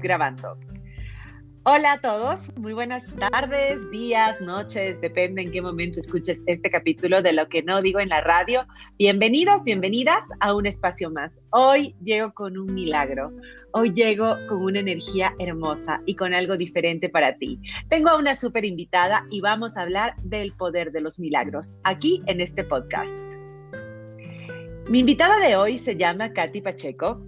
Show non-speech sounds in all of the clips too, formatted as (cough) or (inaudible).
grabando. Hola a todos, muy buenas tardes, días, noches, depende en qué momento escuches este capítulo de lo que no digo en la radio. Bienvenidos, bienvenidas a un espacio más. Hoy llego con un milagro, hoy llego con una energía hermosa y con algo diferente para ti. Tengo a una súper invitada y vamos a hablar del poder de los milagros aquí en este podcast. Mi invitada de hoy se llama Katy Pacheco.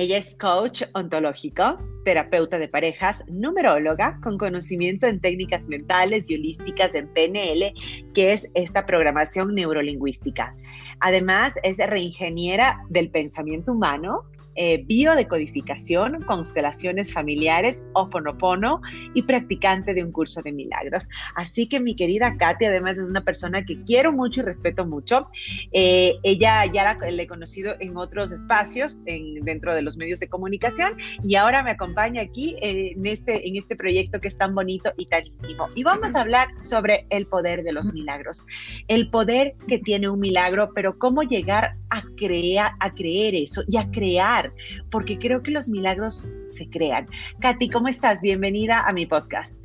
Ella es coach ontológico, terapeuta de parejas, numeróloga con conocimiento en técnicas mentales y holísticas en PNL, que es esta programación neurolingüística. Además, es reingeniera del pensamiento humano eh, biodecodificación, constelaciones familiares, Oponopono y practicante de un curso de milagros. Así que mi querida Katy, además es una persona que quiero mucho y respeto mucho. Eh, ella ya la, he conocido en otros espacios, en, dentro de los medios de comunicación, y ahora me acompaña aquí en este, en este proyecto que es tan bonito y tan íntimo. Y vamos a hablar sobre el poder de los milagros, el poder que tiene un milagro, pero cómo llegar a crear, a creer eso y a crear porque creo que los milagros se crean. Katy, ¿cómo estás? Bienvenida a mi podcast.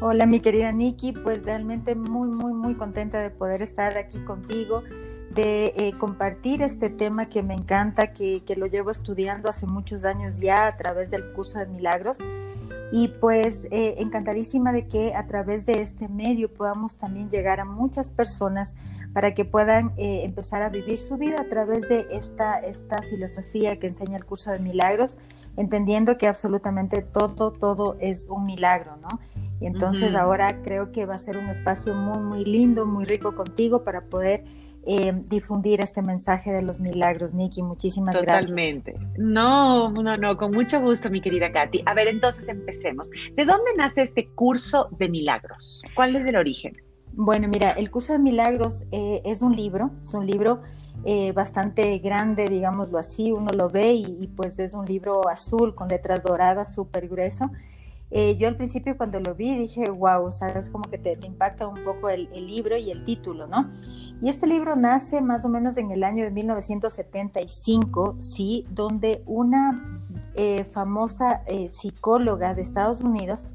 Hola, mi querida Nikki, pues realmente muy, muy, muy contenta de poder estar aquí contigo, de eh, compartir este tema que me encanta, que, que lo llevo estudiando hace muchos años ya a través del curso de milagros y pues eh, encantadísima de que a través de este medio podamos también llegar a muchas personas para que puedan eh, empezar a vivir su vida a través de esta, esta filosofía que enseña el curso de milagros, entendiendo que absolutamente todo, todo es un milagro, ¿no? Y entonces ahora creo que va a ser un espacio muy, muy lindo, muy rico contigo para poder eh, difundir este mensaje de los milagros, Nikki. Muchísimas gracias. Totalmente. No, no, no, con mucho gusto, mi querida Katy. A ver, entonces empecemos. ¿De dónde nace este curso de milagros? ¿Cuál es el origen? Bueno, mira, el curso de milagros eh, es un libro, es un libro eh, bastante grande, digámoslo así, uno lo ve y, y, pues es un libro azul con letras doradas, súper grueso. Eh, yo al principio cuando lo vi dije, wow, sabes como que te, impacta un poco el, libro y el título, ¿no? Y este libro nace más o menos en el año de 1975, ¿sí? Donde una eh, famosa eh, psicóloga de Estados Unidos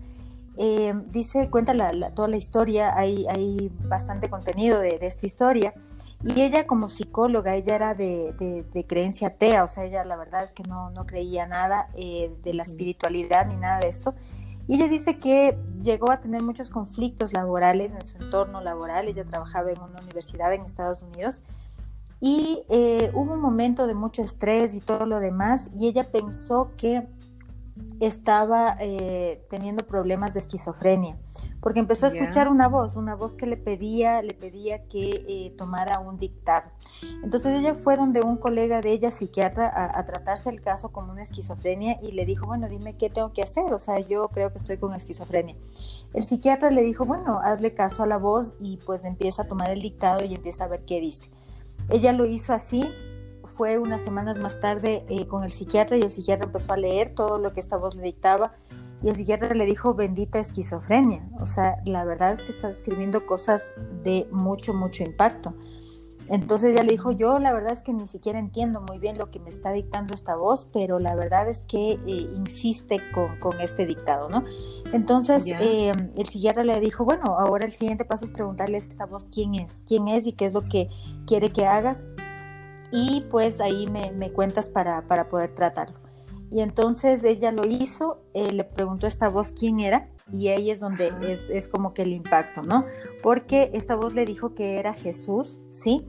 dice, cuenta toda la historia, hay, hay bastante contenido de, esta historia. Y ella como psicóloga, ella era de, de, creencia atea, o sea, ella la verdad es que no, no creía nada de la espiritualidad ni nada de esto. Y ella dice que llegó a tener muchos conflictos laborales en su entorno laboral. Ella trabajaba en una universidad en Estados Unidos y eh, hubo un momento de mucho estrés y todo lo demás y ella pensó que estaba eh, teniendo problemas de esquizofrenia, porque empezó a escuchar una voz, una voz que le pedía, le pedía que eh, tomara un dictado. Entonces ella fue donde un colega de ella, psiquiatra, a, tratarse el caso como una esquizofrenia y le dijo, bueno, dime qué tengo que hacer, o sea, yo creo que estoy con esquizofrenia. El psiquiatra le dijo, bueno, hazle caso a la voz y pues empieza a tomar el dictado y empieza a ver qué dice. Ella lo hizo así, fue unas semanas más tarde eh, con el psiquiatra y el psiquiatra empezó a leer todo lo que esta voz le dictaba y el psiquiatra le dijo bendita esquizofrenia. O sea, la verdad es que estás escribiendo cosas de mucho, mucho impacto. Entonces ella le dijo, yo la verdad es que ni siquiera entiendo muy bien lo que me está dictando esta voz, pero la verdad es que eh, insiste con, este dictado, ¿no? Entonces eh, el psiquiatra le dijo, bueno, ahora el siguiente paso es preguntarle a esta voz quién es, quién es y qué es lo que quiere que hagas y pues ahí me, cuentas para, poder tratarlo. Y entonces ella lo hizo, eh, le preguntó a esta voz quién era y ahí es donde es, como que el impacto, ¿no? Porque esta voz le dijo que era Jesús, ¿sí?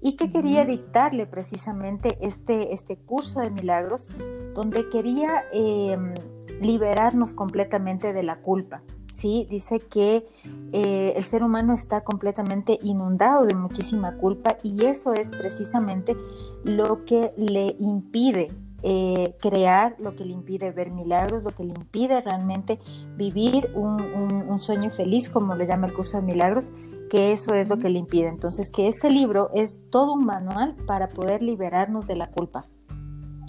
Y que quería dictarle precisamente este, este curso de milagros donde quería em, liberarnos completamente de la culpa, ¿sí? Dice que eh, el ser humano está completamente inundado de muchísima culpa y eso es precisamente lo que le impide eh, crear, lo que le impide ver milagros, lo que le impide realmente vivir un, un, sueño feliz, como le llama el curso de milagros, que eso es lo que le impide. Entonces, que este libro es todo un manual para poder liberarnos de la culpa.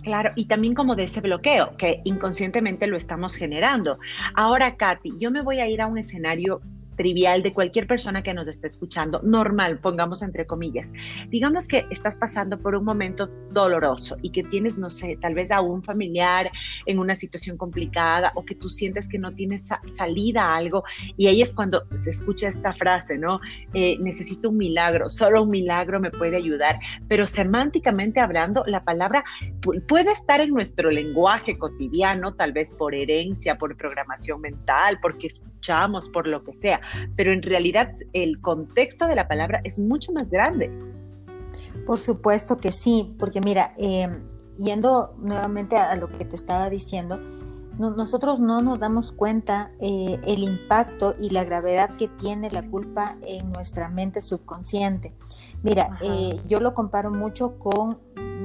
Claro, y también como de ese bloqueo que inconscientemente lo estamos generando. Ahora, Katy, yo me voy a ir a un escenario trivial de cualquier persona que nos esté escuchando, normal, pongamos entre comillas. Digamos que estás pasando por un momento doloroso y que tienes, no sé, tal vez a un familiar en una situación complicada o que tú sientes que no tienes salida a algo y ahí es cuando se escucha esta frase, ¿no? Eh, necesito un milagro, solo un milagro me puede ayudar, pero semánticamente hablando, la palabra puede estar en nuestro lenguaje cotidiano, tal vez por herencia, por programación mental, porque escuchamos, por lo que sea, pero en realidad el contexto de la palabra es mucho más grande. Por supuesto que sí, porque mira, eh, yendo nuevamente a, lo que te estaba diciendo, nosotros no nos damos cuenta eh, el impacto y la gravedad que tiene la culpa en nuestra mente subconsciente. Mira, eh, yo lo comparo mucho con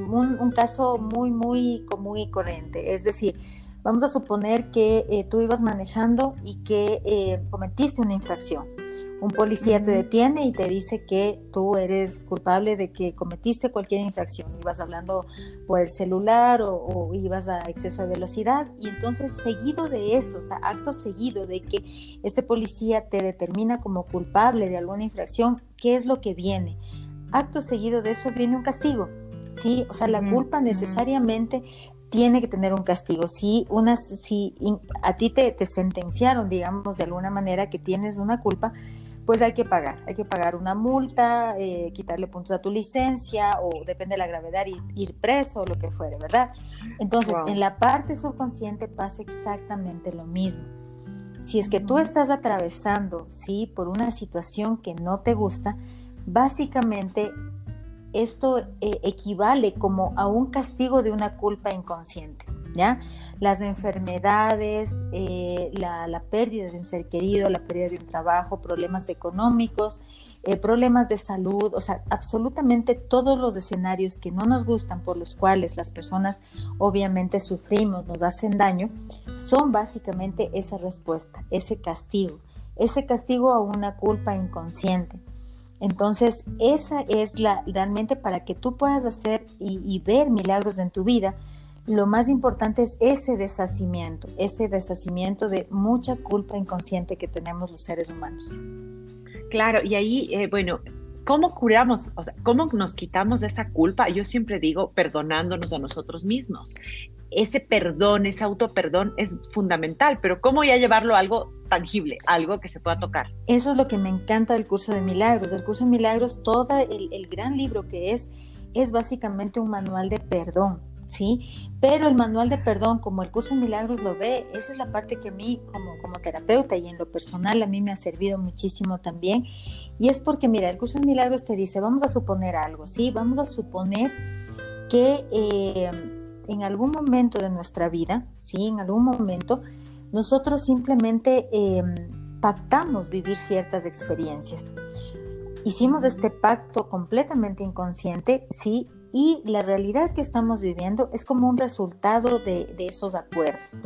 un, caso muy, muy común y corriente. Es decir, vamos a suponer que tú ibas manejando y que cometiste una infracción un policía te detiene y te dice que tú eres culpable de que cometiste cualquier infracción. Ibas hablando por el celular o, ibas a exceso de velocidad. Y entonces, seguido de eso, o sea, acto seguido de que este policía te determina como culpable de alguna infracción, ¿qué es lo que viene? Acto seguido de eso viene un castigo. Sí, o sea, la culpa necesariamente tiene que tener un castigo. Si, unas, si a ti te, te sentenciaron, digamos, de alguna manera que tienes una culpa, pues hay que pagar, hay que pagar una multa, eh, quitarle puntos a tu licencia o depende de la gravedad, ir, preso o lo que fuere, ¿verdad? Entonces, en la parte subconsciente pasa exactamente lo mismo. Si es que tú estás atravesando, sí, por una situación que no te gusta, básicamente esto eh, equivale como a un castigo de una culpa inconsciente. Las enfermedades, eh, la, pérdida de un ser querido, la pérdida de un trabajo, problemas económicos, eh, problemas de salud, o sea, absolutamente todos los escenarios que no nos gustan, por los cuales las personas obviamente sufrimos, nos hacen daño, son básicamente esa respuesta, ese castigo, ese castigo a una culpa inconsciente. Entonces, esa es la realmente para que tú puedas hacer y ver milagros en tu vida, lo más importante es ese deshacimiento, ese deshacimiento de mucha culpa inconsciente que tenemos los seres humanos. Claro, y ahí, eh, bueno, ¿cómo curamos? O sea, ¿cómo nos quitamos esa culpa? Yo siempre digo perdonándonos a nosotros mismos. Ese perdón, ese autoperdón es fundamental, pero ¿cómo ya llevarlo a algo tangible, algo que se pueda tocar? Eso es lo que me encanta del curso de milagros. El curso de milagros, todo el, el gran libro que es, es básicamente un manual de perdón ¿sí? Pero el manual de perdón, como el curso de milagros lo ve, esa es la parte que a mí como, como terapeuta y en lo personal a mí me ha servido muchísimo también. Y es porque, mira, el curso de milagros te dice, vamos a suponer algo, ¿sí? Vamos a suponer que eh, en algún momento de nuestra vida, ¿sí? En algún momento, nosotros simplemente em, pactamos vivir ciertas experiencias. Hicimos este pacto completamente inconsciente, sí, y la realidad que estamos viviendo es como un resultado de, esos acuerdos.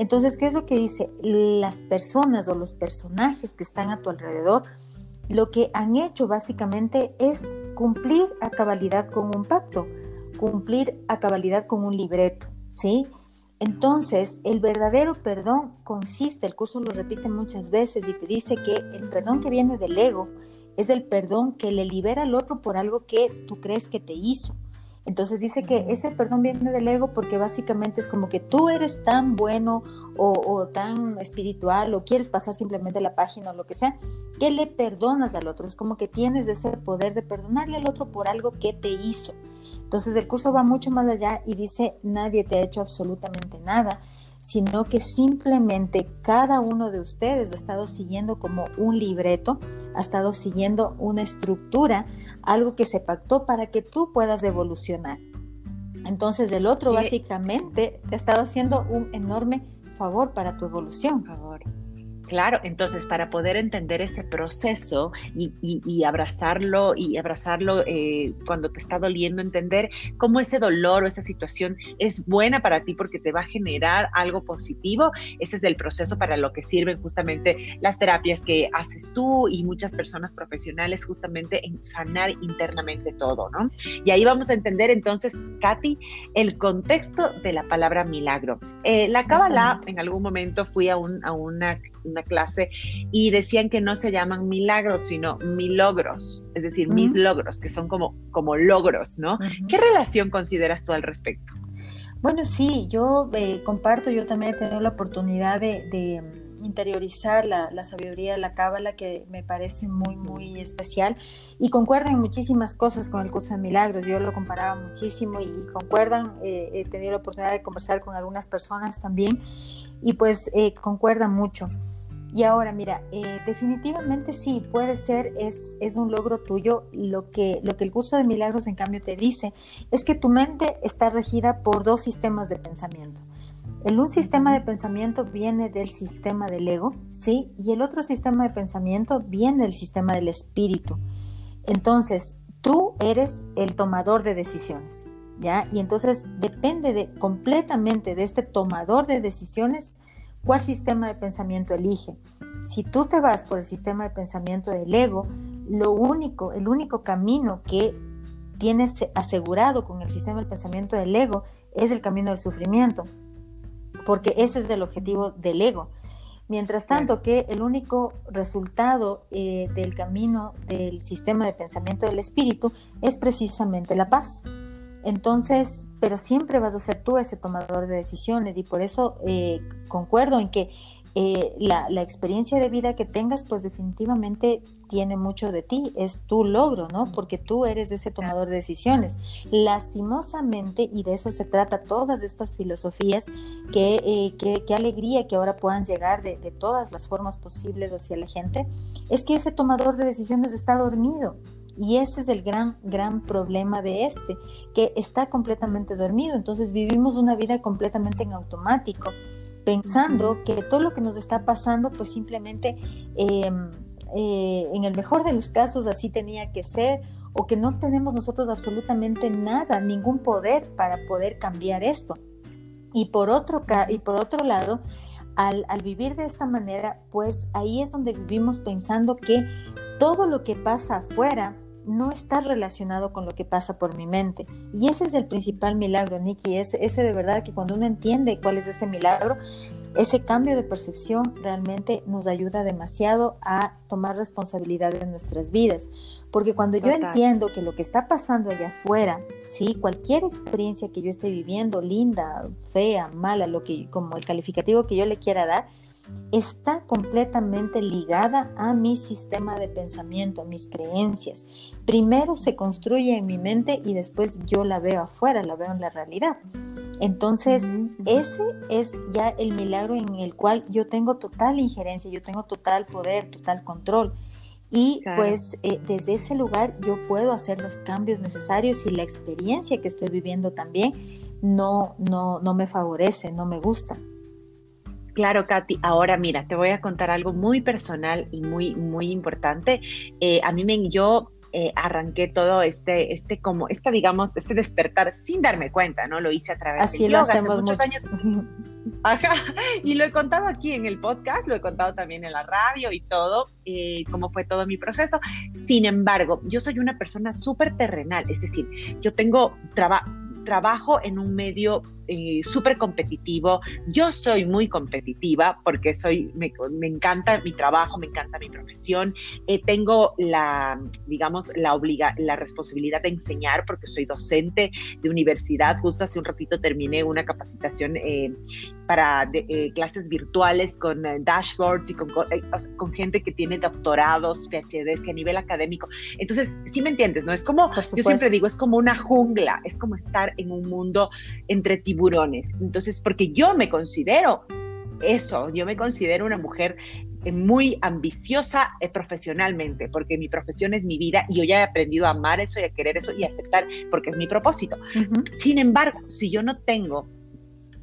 Entonces, ¿qué es lo que dice? Las personas o los personajes que están a tu alrededor, lo que han hecho básicamente es cumplir a cabalidad con un pacto, cumplir a cabalidad con un libreto, ¿sí? Entonces, el verdadero perdón consiste, el curso lo repite muchas veces y te dice que el perdón que viene del ego es el perdón que le libera al otro por algo que tú crees que te hizo. Entonces dice que ese perdón viene del ego porque básicamente es como que tú eres tan bueno o, tan espiritual o quieres pasar simplemente la página o lo que sea, que le perdonas al otro. Es como que tienes ese poder de perdonarle al otro por algo que te hizo. Entonces el curso va mucho más allá y dice, nadie te ha hecho absolutamente nada sino que simplemente cada uno de ustedes ha estado siguiendo como un libreto, ha estado siguiendo una estructura, algo que se pactó para que tú puedas evolucionar. Entonces el otro básicamente te ha estado haciendo un enorme favor para tu evolución. Favor. Claro, entonces para poder entender ese proceso y, abrazarlo y abrazarlo eh, cuando te está doliendo, entender cómo ese dolor o esa situación es buena para ti porque te va a generar algo positivo, ese es el proceso para lo que sirven justamente las terapias que haces tú y muchas personas profesionales justamente en sanar internamente todo, ¿no? Y ahí vamos a entender entonces, Katy, el contexto de la palabra milagro. Eh, la Kabbalah, en algún momento fui a, un, a una una clase y decían que no se llaman milagros, sino milogros, es decir, mis logros, que son como, como logros, ¿no? ¿Qué relación consideras tú al respecto? Bueno, sí, yo eh, comparto, yo también he tenido la oportunidad de, interiorizar la, sabiduría de la cábala que me parece muy, muy especial y concuerdan muchísimas cosas con el curso de milagros. Yo lo comparaba muchísimo y, concuerdan. Eh, he tenido la oportunidad de conversar con algunas personas también y pues eh, concuerdan mucho. Y ahora, mira, eh, definitivamente sí, puede ser, es, es un logro tuyo. Lo que, lo que el curso de milagros, en cambio, te dice es que tu mente está regida por dos sistemas de pensamiento. El un sistema de pensamiento viene del sistema del ego, ¿sí? Y el otro sistema de pensamiento viene del sistema del espíritu. Entonces, tú eres el tomador de decisiones, ¿ya? Y entonces depende de, completamente de este tomador de decisiones ¿Cuál sistema de pensamiento elige? Si tú te vas por el sistema de pensamiento del ego, lo único, el único camino que tienes asegurado con el sistema de pensamiento del ego es el camino del sufrimiento, porque ese es el objetivo del ego. Mientras tanto que el único resultado eh, del camino del sistema de pensamiento del espíritu es precisamente la paz. Entonces, pero siempre vas a ser tú ese tomador de decisiones y por eso eh, concuerdo en que eh, la, experiencia de vida que tengas, pues definitivamente tiene mucho de ti, es tu logro, ¿no? Porque tú eres ese tomador de decisiones. Lastimosamente, y de eso se trata todas estas filosofías, que, eh, qué alegría que ahora puedan llegar de, de todas las formas posibles hacia la gente, es que ese tomador de decisiones está dormido y ese es el gran, gran problema de este, que está completamente dormido. Entonces vivimos una vida completamente en automático, pensando que todo lo que nos está pasando, pues simplemente, em, eh, en el mejor de los casos, así tenía que ser, o que no tenemos nosotros absolutamente nada, ningún poder para poder cambiar esto. Y por otro, y por otro lado, al, al, vivir de esta manera, pues ahí es donde vivimos pensando que todo lo que pasa afuera no está relacionado con lo que pasa por mi mente. Y ese es el principal milagro, Nikki, ese, ese de verdad que cuando uno entiende cuál es ese milagro, ese cambio de percepción realmente nos ayuda demasiado a tomar responsabilidad de nuestras vidas. Porque cuando yo entiendo que lo que está pasando allá afuera, sí, cualquier experiencia que yo esté viviendo, linda, fea, mala, lo que, como el calificativo que yo le quiera dar, está completamente ligada a mi sistema de pensamiento, a mis creencias. Primero se construye en mi mente y después yo la veo afuera, la veo en la realidad. Entonces, ese es ya el milagro en el cual yo tengo total injerencia, yo tengo total poder, total control. Y pues eh, desde ese lugar yo puedo hacer los cambios necesarios y la experiencia que estoy viviendo también no, no, no me favorece, no me gusta. Claro, Katy. Ahora mira, te voy a contar algo muy personal y muy, muy importante. Eh, a mí me, yo eh, arranqué todo este, este como, esta, digamos, este despertar sin darme cuenta, ¿no? Lo hice a través Así lo hacemos muchos, años. (laughs) Ajá, y lo he contado aquí en el podcast, lo he contado también en la radio y todo, eh, cómo fue todo mi proceso. Sin embargo, yo soy una persona súper terrenal, es decir, yo tengo trabajo trabajo en un medio eh, súper competitivo. Yo soy muy competitiva porque soy, me, encanta mi trabajo, me encanta mi profesión. Eh, tengo la, digamos, la, obliga, la responsabilidad de enseñar porque soy docente de universidad. Justo hace un ratito terminé una capacitación eh, para clases virtuales con dashboards y con, con, gente que tiene doctorados, PhDs, que a nivel académico. Entonces, sí me entiendes, ¿no? Es como, yo siempre digo, es como una jungla, es como estar en un mundo entre tiburones. Entonces, porque yo me considero eso, yo me considero una mujer eh, muy ambiciosa eh, profesionalmente, porque mi profesión es mi vida y yo ya he aprendido a amar eso y a querer eso y a aceptar porque es mi propósito. Sin embargo, si yo no tengo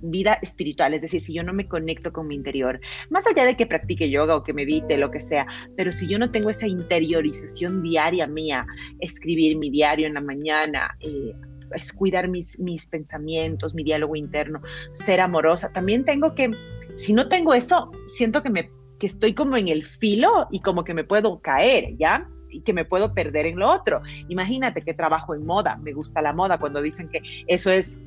vida espiritual, es decir, si yo no me conecto con mi interior, más allá de que practique yoga o que medite, lo que sea, pero si yo no tengo esa interiorización diaria mía, escribir mi diario en la mañana, eh, es cuidar mis, mis pensamientos, mi diálogo interno, ser amorosa. También tengo que, si no tengo eso, siento que, me, que estoy como en el filo y como que me puedo caer, ¿ya? y que me puedo perder en lo otro. Imagínate que trabajo en moda, me gusta la moda cuando dicen que eso es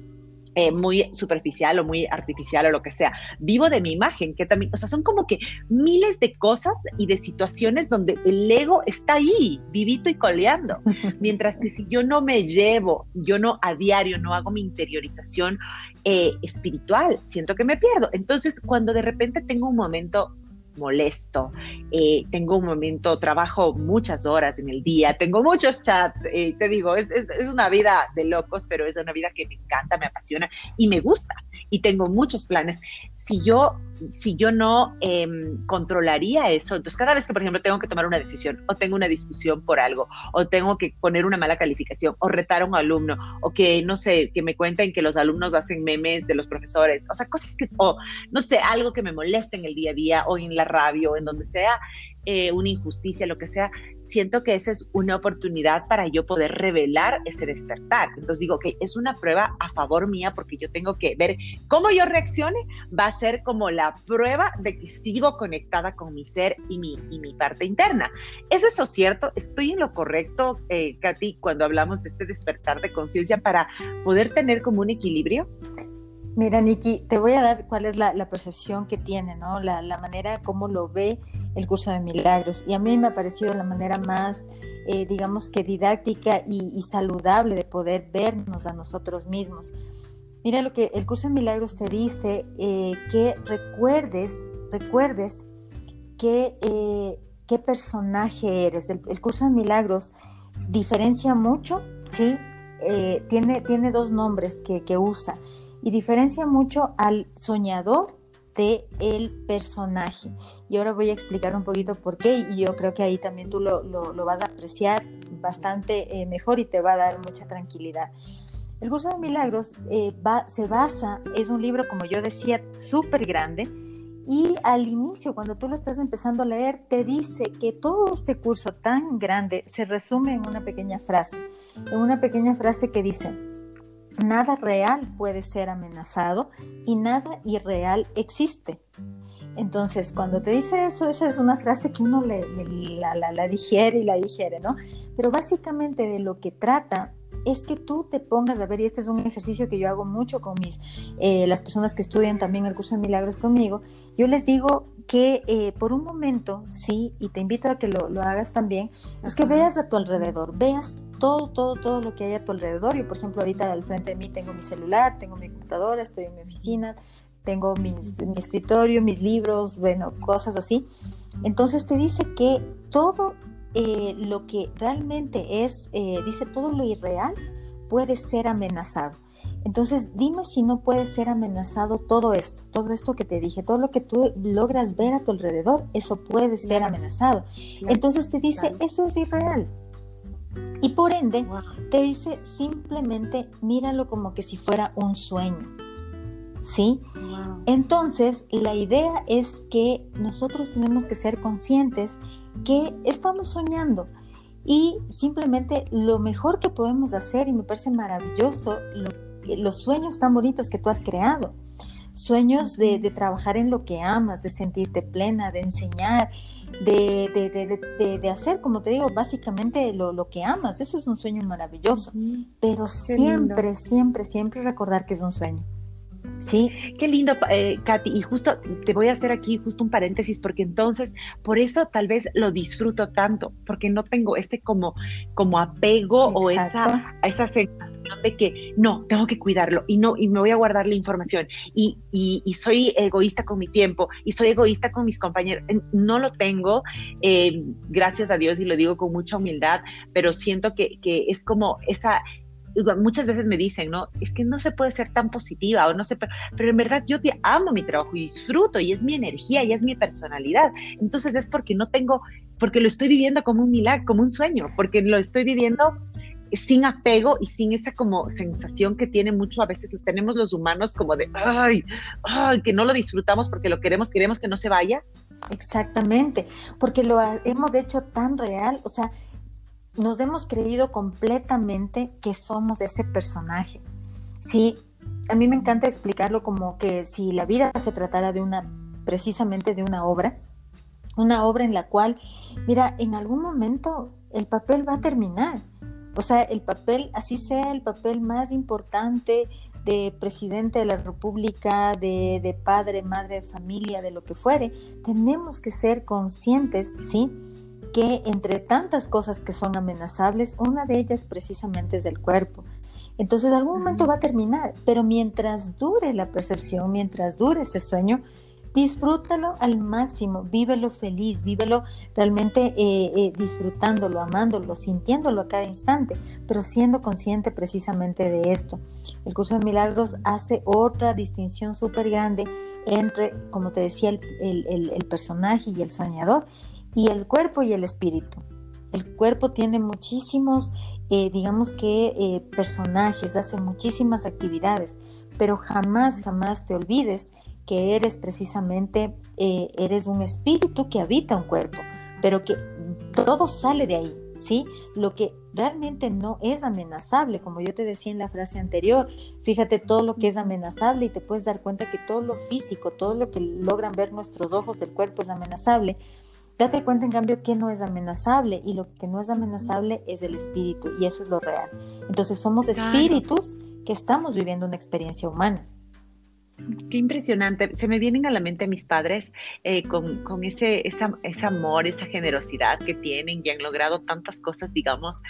eh, muy superficial o muy artificial o lo que sea. Vivo de mi imagen, que también, o sea, son como que miles de cosas y de situaciones donde el ego está ahí, vivito y coleando. (laughs) Mientras que si yo no me llevo, yo no a diario, no hago mi interiorización eh, espiritual, siento que me pierdo. Entonces, cuando de repente tengo un momento molesto, eh, tengo un momento, trabajo muchas horas en el día, tengo muchos chats, eh, te digo, es, es, una vida de locos, pero es una vida que me encanta, me apasiona y me gusta y tengo muchos planes. Si yo, si yo no em, controlaría eso, entonces cada vez que, por ejemplo, tengo que tomar una decisión o tengo una discusión por algo o tengo que poner una mala calificación o retar a un alumno o que, no sé, que me cuenten que los alumnos hacen memes de los profesores, o sea, cosas que, o no sé, algo que me moleste en el día a día o en la radio, en donde sea eh, una injusticia, lo que sea, siento que esa es una oportunidad para yo poder revelar ese despertar. Entonces digo que es una prueba a favor mía porque yo tengo que ver cómo yo reaccione, va a ser como la prueba de que sigo conectada con mi ser y mi, y mi parte interna. ¿Es eso cierto? ¿Estoy en lo correcto, eh, Katy, cuando hablamos de este despertar de conciencia para poder tener como un equilibrio? Mira, Nikki, te voy a dar cuál es la, percepción que tiene, ¿no? La, manera como lo ve el curso de milagros. Y a mí me ha parecido la manera más, eh, digamos que didáctica y, saludable de poder vernos a nosotros mismos. Mira lo que el curso de milagros te dice, eh, que recuerdes, recuerdes que, eh, qué personaje eres. El, curso de milagros diferencia mucho, ¿sí? tiene, tiene dos nombres que, que usa y diferencia mucho al soñador de el personaje. Y ahora voy a explicar un poquito por qué y yo creo que ahí también tú lo, vas a apreciar bastante eh, mejor y te va a dar mucha tranquilidad. El curso de milagros eh, se basa, es un libro, como yo decía, súper grande. Y al inicio, cuando tú lo estás empezando a leer, te dice que todo este curso tan grande se resume en una pequeña frase, en una pequeña frase que dice, Nada real puede ser amenazado y nada irreal existe. Entonces, cuando te dice eso, esa es una frase que uno le, la, digiere y la digiere, ¿no? Pero básicamente de lo que trata es que tú te pongas a ver, y este es un ejercicio que yo hago mucho con mis, eh, las personas que estudian también el curso de milagros conmigo, yo les digo que eh, por un momento, sí, y te invito a que lo, hagas también, es que veas a tu alrededor, veas todo, todo, todo lo que hay a tu alrededor. Yo, por ejemplo, ahorita al frente de mí tengo mi celular, tengo mi computadora, estoy en mi oficina, tengo mi escritorio, mis libros, bueno, cosas así. Entonces te dice que todo eh, lo que realmente es, eh, dice, todo lo irreal puede ser amenazado. Entonces, dime si no puede ser amenazado todo esto, todo esto que te dije, todo lo que tú logras ver a tu alrededor, eso puede ser amenazado. Entonces te dice, eso es irreal. Y por ende, te dice simplemente míralo como que si fuera un sueño. ¿Sí? Entonces, la idea es que nosotros tenemos que ser conscientes que estamos soñando y simplemente lo mejor que podemos hacer, y me parece maravilloso, los sueños tan bonitos que tú has creado, sueños de, trabajar en lo que amas, de sentirte plena, de enseñar, de, de hacer, como te digo, básicamente lo, lo, que amas, eso es un sueño maravilloso, pero siempre, siempre, siempre recordar que es un sueño. Sí, qué lindo, eh, Katy. Y justo te voy a hacer aquí justo un paréntesis, porque entonces, por eso tal vez lo disfruto tanto, porque no tengo ese como, como apego o esa, esa sensación de que no, tengo que cuidarlo y no, y me voy a guardar la información. Y, y, soy egoísta con mi tiempo y soy egoísta con mis compañeros. No lo tengo, eh, gracias a Dios, y lo digo con mucha humildad, pero siento que, que es como esa muchas veces me dicen, ¿no? Es que no se puede ser tan positiva o no sé, pero, en verdad yo te amo mi trabajo y disfruto y es mi energía y es mi personalidad. Entonces es porque no tengo, porque lo estoy viviendo como un milagro, como un sueño, porque lo estoy viviendo sin apego y sin esa como sensación que tiene mucho a veces tenemos los humanos como de ay, ay, que no lo disfrutamos porque lo queremos, queremos que no se vaya. Exactamente, porque lo hemos hecho tan real, o sea, nos hemos creído completamente que somos ese personaje. Sí, a mí me encanta explicarlo como que si la vida se tratara de una, precisamente de una obra, una obra en la cual, mira, en algún momento el papel va a terminar. O sea, el papel, así sea el papel más importante de presidente de la República, de, de padre, madre, familia, de lo que fuere, tenemos que ser conscientes, ¿sí? Que entre tantas cosas que son amenazables, una de ellas precisamente es el cuerpo. Entonces, en algún momento va a terminar, pero mientras dure la percepción, mientras dure ese sueño, disfrútalo al máximo, vívelo feliz, vívelo realmente eh, eh, disfrutándolo, amándolo, sintiéndolo a cada instante, pero siendo consciente precisamente de esto. El curso de milagros hace otra distinción súper grande entre, como te decía, el, personaje y el soñador, y el cuerpo y el espíritu. El cuerpo tiene muchísimos, eh, digamos que, personajes, hace muchísimas actividades, pero jamás, jamás te olvides que eres precisamente, eh, eres un espíritu que habita un cuerpo, pero que todo sale de ahí, ¿sí? Lo que realmente no es amenazable, como yo te decía en la frase anterior, fíjate todo lo que es amenazable y te puedes dar cuenta que todo lo físico, todo lo que logran ver nuestros ojos del cuerpo es amenazable. Date cuenta, en cambio, que no es amenazable y lo que no es amenazable es el espíritu y eso es lo real. Entonces somos espíritus que estamos viviendo una experiencia humana. Qué impresionante. Se me vienen a la mente mis padres eh, con, ese, ese amor, esa generosidad que tienen y han logrado tantas cosas, digamos,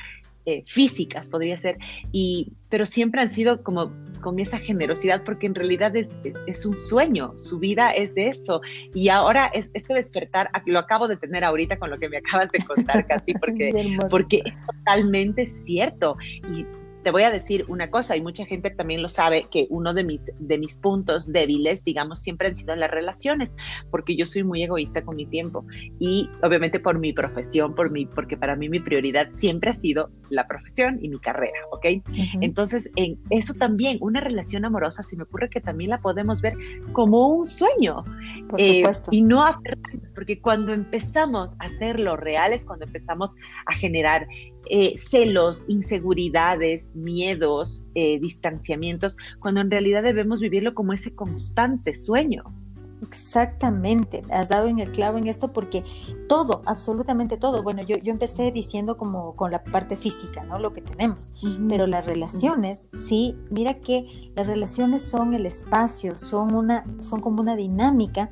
eh, físicas, podría ser, y, pero siempre han sido como con esa generosidad porque en realidad es, es un sueño, su vida es eso. Y ahora es, este despertar, lo acabo de tener ahorita con lo que me acabas de contar, (laughs) Katy, porque, porque es totalmente cierto. Y te voy a decir una cosa, y mucha gente también lo sabe, que uno de mis, de mis puntos débiles, digamos, siempre han sido las relaciones, porque yo soy muy egoísta con mi tiempo y obviamente por mi profesión, por mi, porque para mí mi prioridad siempre ha sido la profesión y mi carrera, ¿ok? Entonces, en eso también, una relación amorosa, se me ocurre que también la podemos ver como un sueño. Por eh, supuesto. Y no porque cuando empezamos a hacerlo reales, cuando empezamos a generar eh, celos, inseguridades, miedos, eh, distanciamientos, cuando en realidad debemos vivirlo como ese constante sueño. Exactamente, has dado en el clavo en esto porque todo, absolutamente todo, bueno, yo, yo empecé diciendo como con la parte física, ¿no? Lo que tenemos, pero las relaciones, sí, mira que las relaciones son el espacio, son, una, son como una dinámica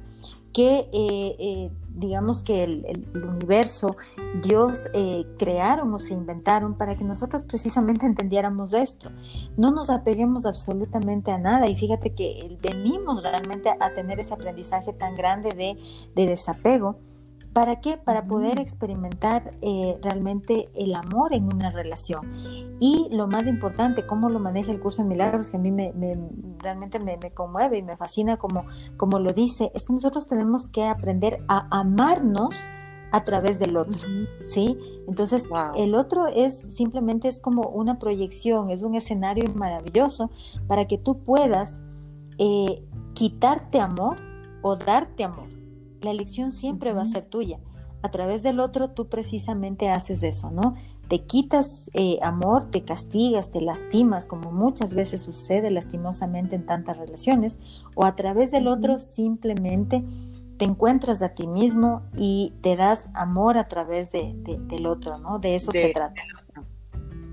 que eh, eh, digamos que el, universo, Dios eh, crearon o se inventaron para que nosotros precisamente entendiéramos esto. No nos apeguemos absolutamente a nada y fíjate que venimos realmente a tener ese aprendizaje tan grande de, de desapego ¿Para qué? Para poder experimentar eh, realmente el amor en una relación. Y lo más importante, cómo lo maneja el curso de milagros, que a mí me, realmente me, conmueve y me fascina como, como lo dice, es que nosotros tenemos que aprender a amarnos a través del otro, ¿sí? Entonces, el otro es simplemente es como una proyección, es un escenario maravilloso para que tú puedas eh, quitarte amor o darte amor. La elección siempre va a ser tuya. A través del otro tú precisamente haces eso, ¿no? Te quitas eh, amor, te castigas, te lastimas, como muchas veces sucede lastimosamente en tantas relaciones, o a través del otro simplemente te encuentras a ti mismo y te das amor a través de, del otro, ¿no? De eso se trata.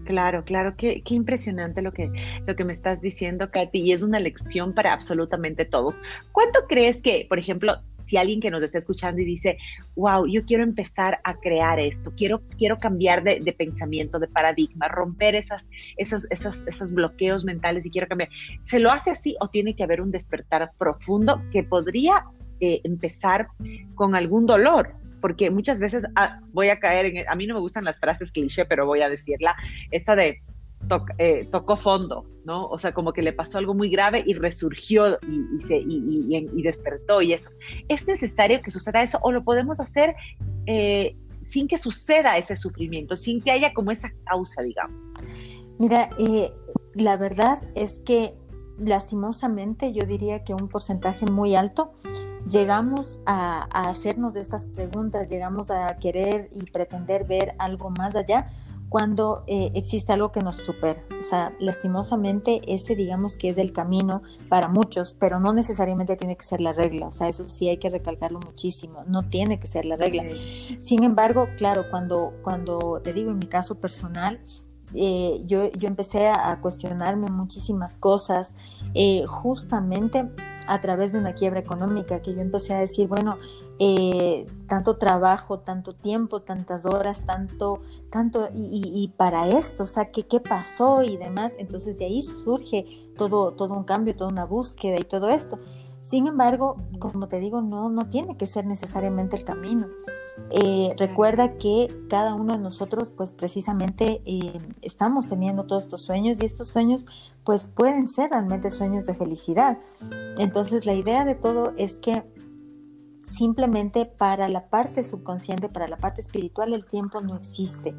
Claro, claro, qué, qué, impresionante lo que, lo que me estás diciendo, Katy, y es una lección para absolutamente todos. ¿Cuánto crees que, por ejemplo, si alguien que nos está escuchando y dice, wow, yo quiero empezar a crear esto, quiero, quiero cambiar de, pensamiento, de paradigma, romper esas, esos, esos, esos bloqueos mentales y quiero cambiar, ¿se lo hace así o tiene que haber un despertar profundo que podría eh, empezar con algún dolor? porque muchas veces ah, voy a caer en, a mí no me gustan las frases cliché, pero voy a decirla, esa de eh, tocó fondo, ¿no? O sea, como que le pasó algo muy grave y resurgió y, despertó y eso. ¿Es necesario que suceda eso o lo podemos hacer eh, sin que suceda ese sufrimiento, sin que haya como esa causa, digamos? Mira, eh, la verdad es que lastimosamente yo diría que un porcentaje muy alto llegamos a, hacernos estas preguntas, llegamos a querer y pretender ver algo más allá cuando eh, existe algo que nos supera. O sea, lastimosamente ese digamos que es el camino para muchos, pero no necesariamente tiene que ser la regla. O sea, eso sí hay que recalcarlo muchísimo. No tiene que ser la regla. Sin embargo, claro, cuando, cuando te digo en mi caso personal, eh, yo, yo, empecé a, cuestionarme muchísimas cosas, eh, justamente a través de una quiebra económica, que yo empecé a decir, bueno, eh, tanto trabajo, tanto tiempo, tantas horas, tanto, tanto, y, para esto, o sea, ¿qué, ¿qué, pasó y demás? Entonces de ahí surge todo, todo un cambio, toda una búsqueda y todo esto. Sin embargo, como te digo, no, no tiene que ser necesariamente el camino. Eh, recuerda que cada uno de nosotros, pues precisamente eh, estamos teniendo todos estos sueños y estos sueños, pues pueden ser realmente sueños de felicidad. Entonces, la idea de todo es que simplemente para la parte subconsciente, para la parte espiritual, el tiempo no existe.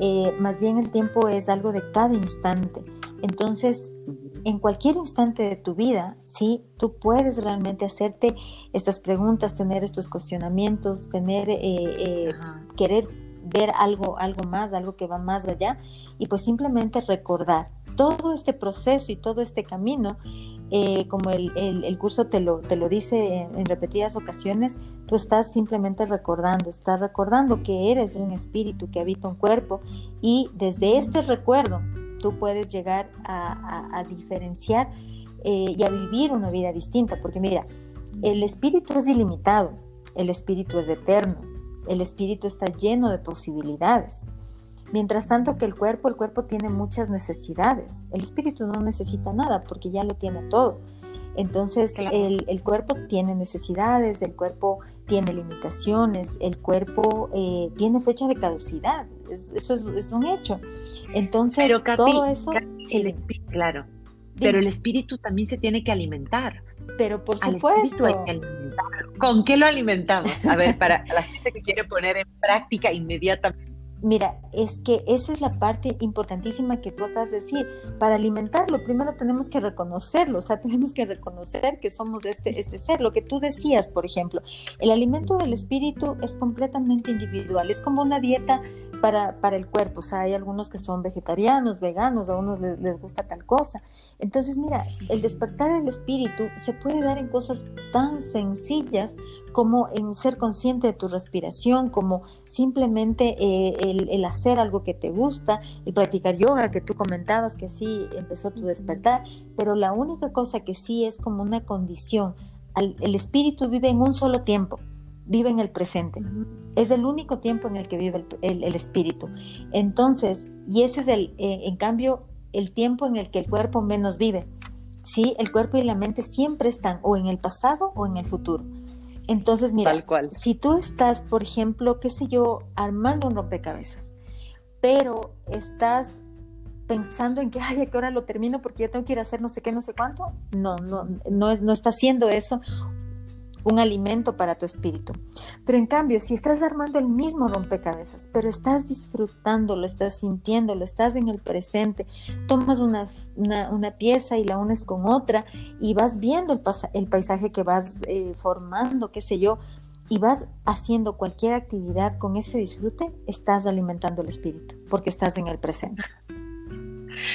Eh, más bien el tiempo es algo de cada instante. Entonces, en cualquier instante de tu vida, sí, tú puedes realmente hacerte estas preguntas, tener estos cuestionamientos, tener, eh, eh, querer ver algo, algo más, algo que va más allá, y pues simplemente recordar todo este proceso y todo este camino, eh, como el, curso te lo, te lo dice en, repetidas ocasiones, tú estás simplemente recordando, estás recordando que eres un espíritu que habita un cuerpo y desde este recuerdo tú puedes llegar a, diferenciar eh, y a vivir una vida distinta, porque mira, el espíritu es ilimitado, el espíritu es eterno, el espíritu está lleno de posibilidades. Mientras tanto que el cuerpo, el cuerpo tiene muchas necesidades. El espíritu no necesita nada porque ya lo tiene todo. Entonces el, cuerpo tiene necesidades, el cuerpo tiene limitaciones, el cuerpo eh, tiene fecha de caducidad. Eso es, un hecho. Entonces todo eso... claro. Pero el espíritu también se tiene que alimentar. Pero por supuesto. ¿Con qué lo alimentamos? A ver, para la gente que quiere poner en práctica inmediatamente Mira, es que esa es la parte importantísima que tú acabas de decir. Para alimentarlo, primero tenemos que reconocerlo, o sea, (laughs) tenemos que reconocer que somos este, este ser. Lo que tú decías, por ejemplo, el alimento del espíritu es completamente individual, es como una dieta para, para el cuerpo. O sea, hay algunos que son vegetarianos, veganos, a unos les, les gusta tal cosa. Entonces, mira, el despertar del espíritu se puede dar en cosas tan sencillas como en ser consciente de tu respiración, como simplemente eh, el, hacer algo que te gusta, el practicar yoga, que tú comentabas que sí empezó tu despertar, pero la única cosa que sí es como una condición, el espíritu vive en un solo tiempo, vive en el presente. Es el único tiempo en el que vive el, espíritu. Entonces, y ese es el, eh, en cambio, el tiempo en el que el cuerpo menos vive. Sí, el cuerpo y la mente siempre están o en el pasado o en el futuro. Entonces, mira, si tú estás, por ejemplo, qué sé yo, armando un rompecabezas, pero estás pensando en que, ay, ¿a qué hora lo termino? Porque ya tengo que ir a hacer no sé qué, no sé cuánto. No, no, no, es, no está haciendo eso un alimento para tu espíritu. Pero en cambio, si estás armando el mismo rompecabezas, pero estás disfrutándolo, estás sintiéndolo, estás en el presente, tomas una, pieza y la unes con otra y vas viendo el, el paisaje que vas eh, formando, qué sé yo, y vas haciendo cualquier actividad con ese disfrute, estás alimentando el espíritu, porque estás en el presente.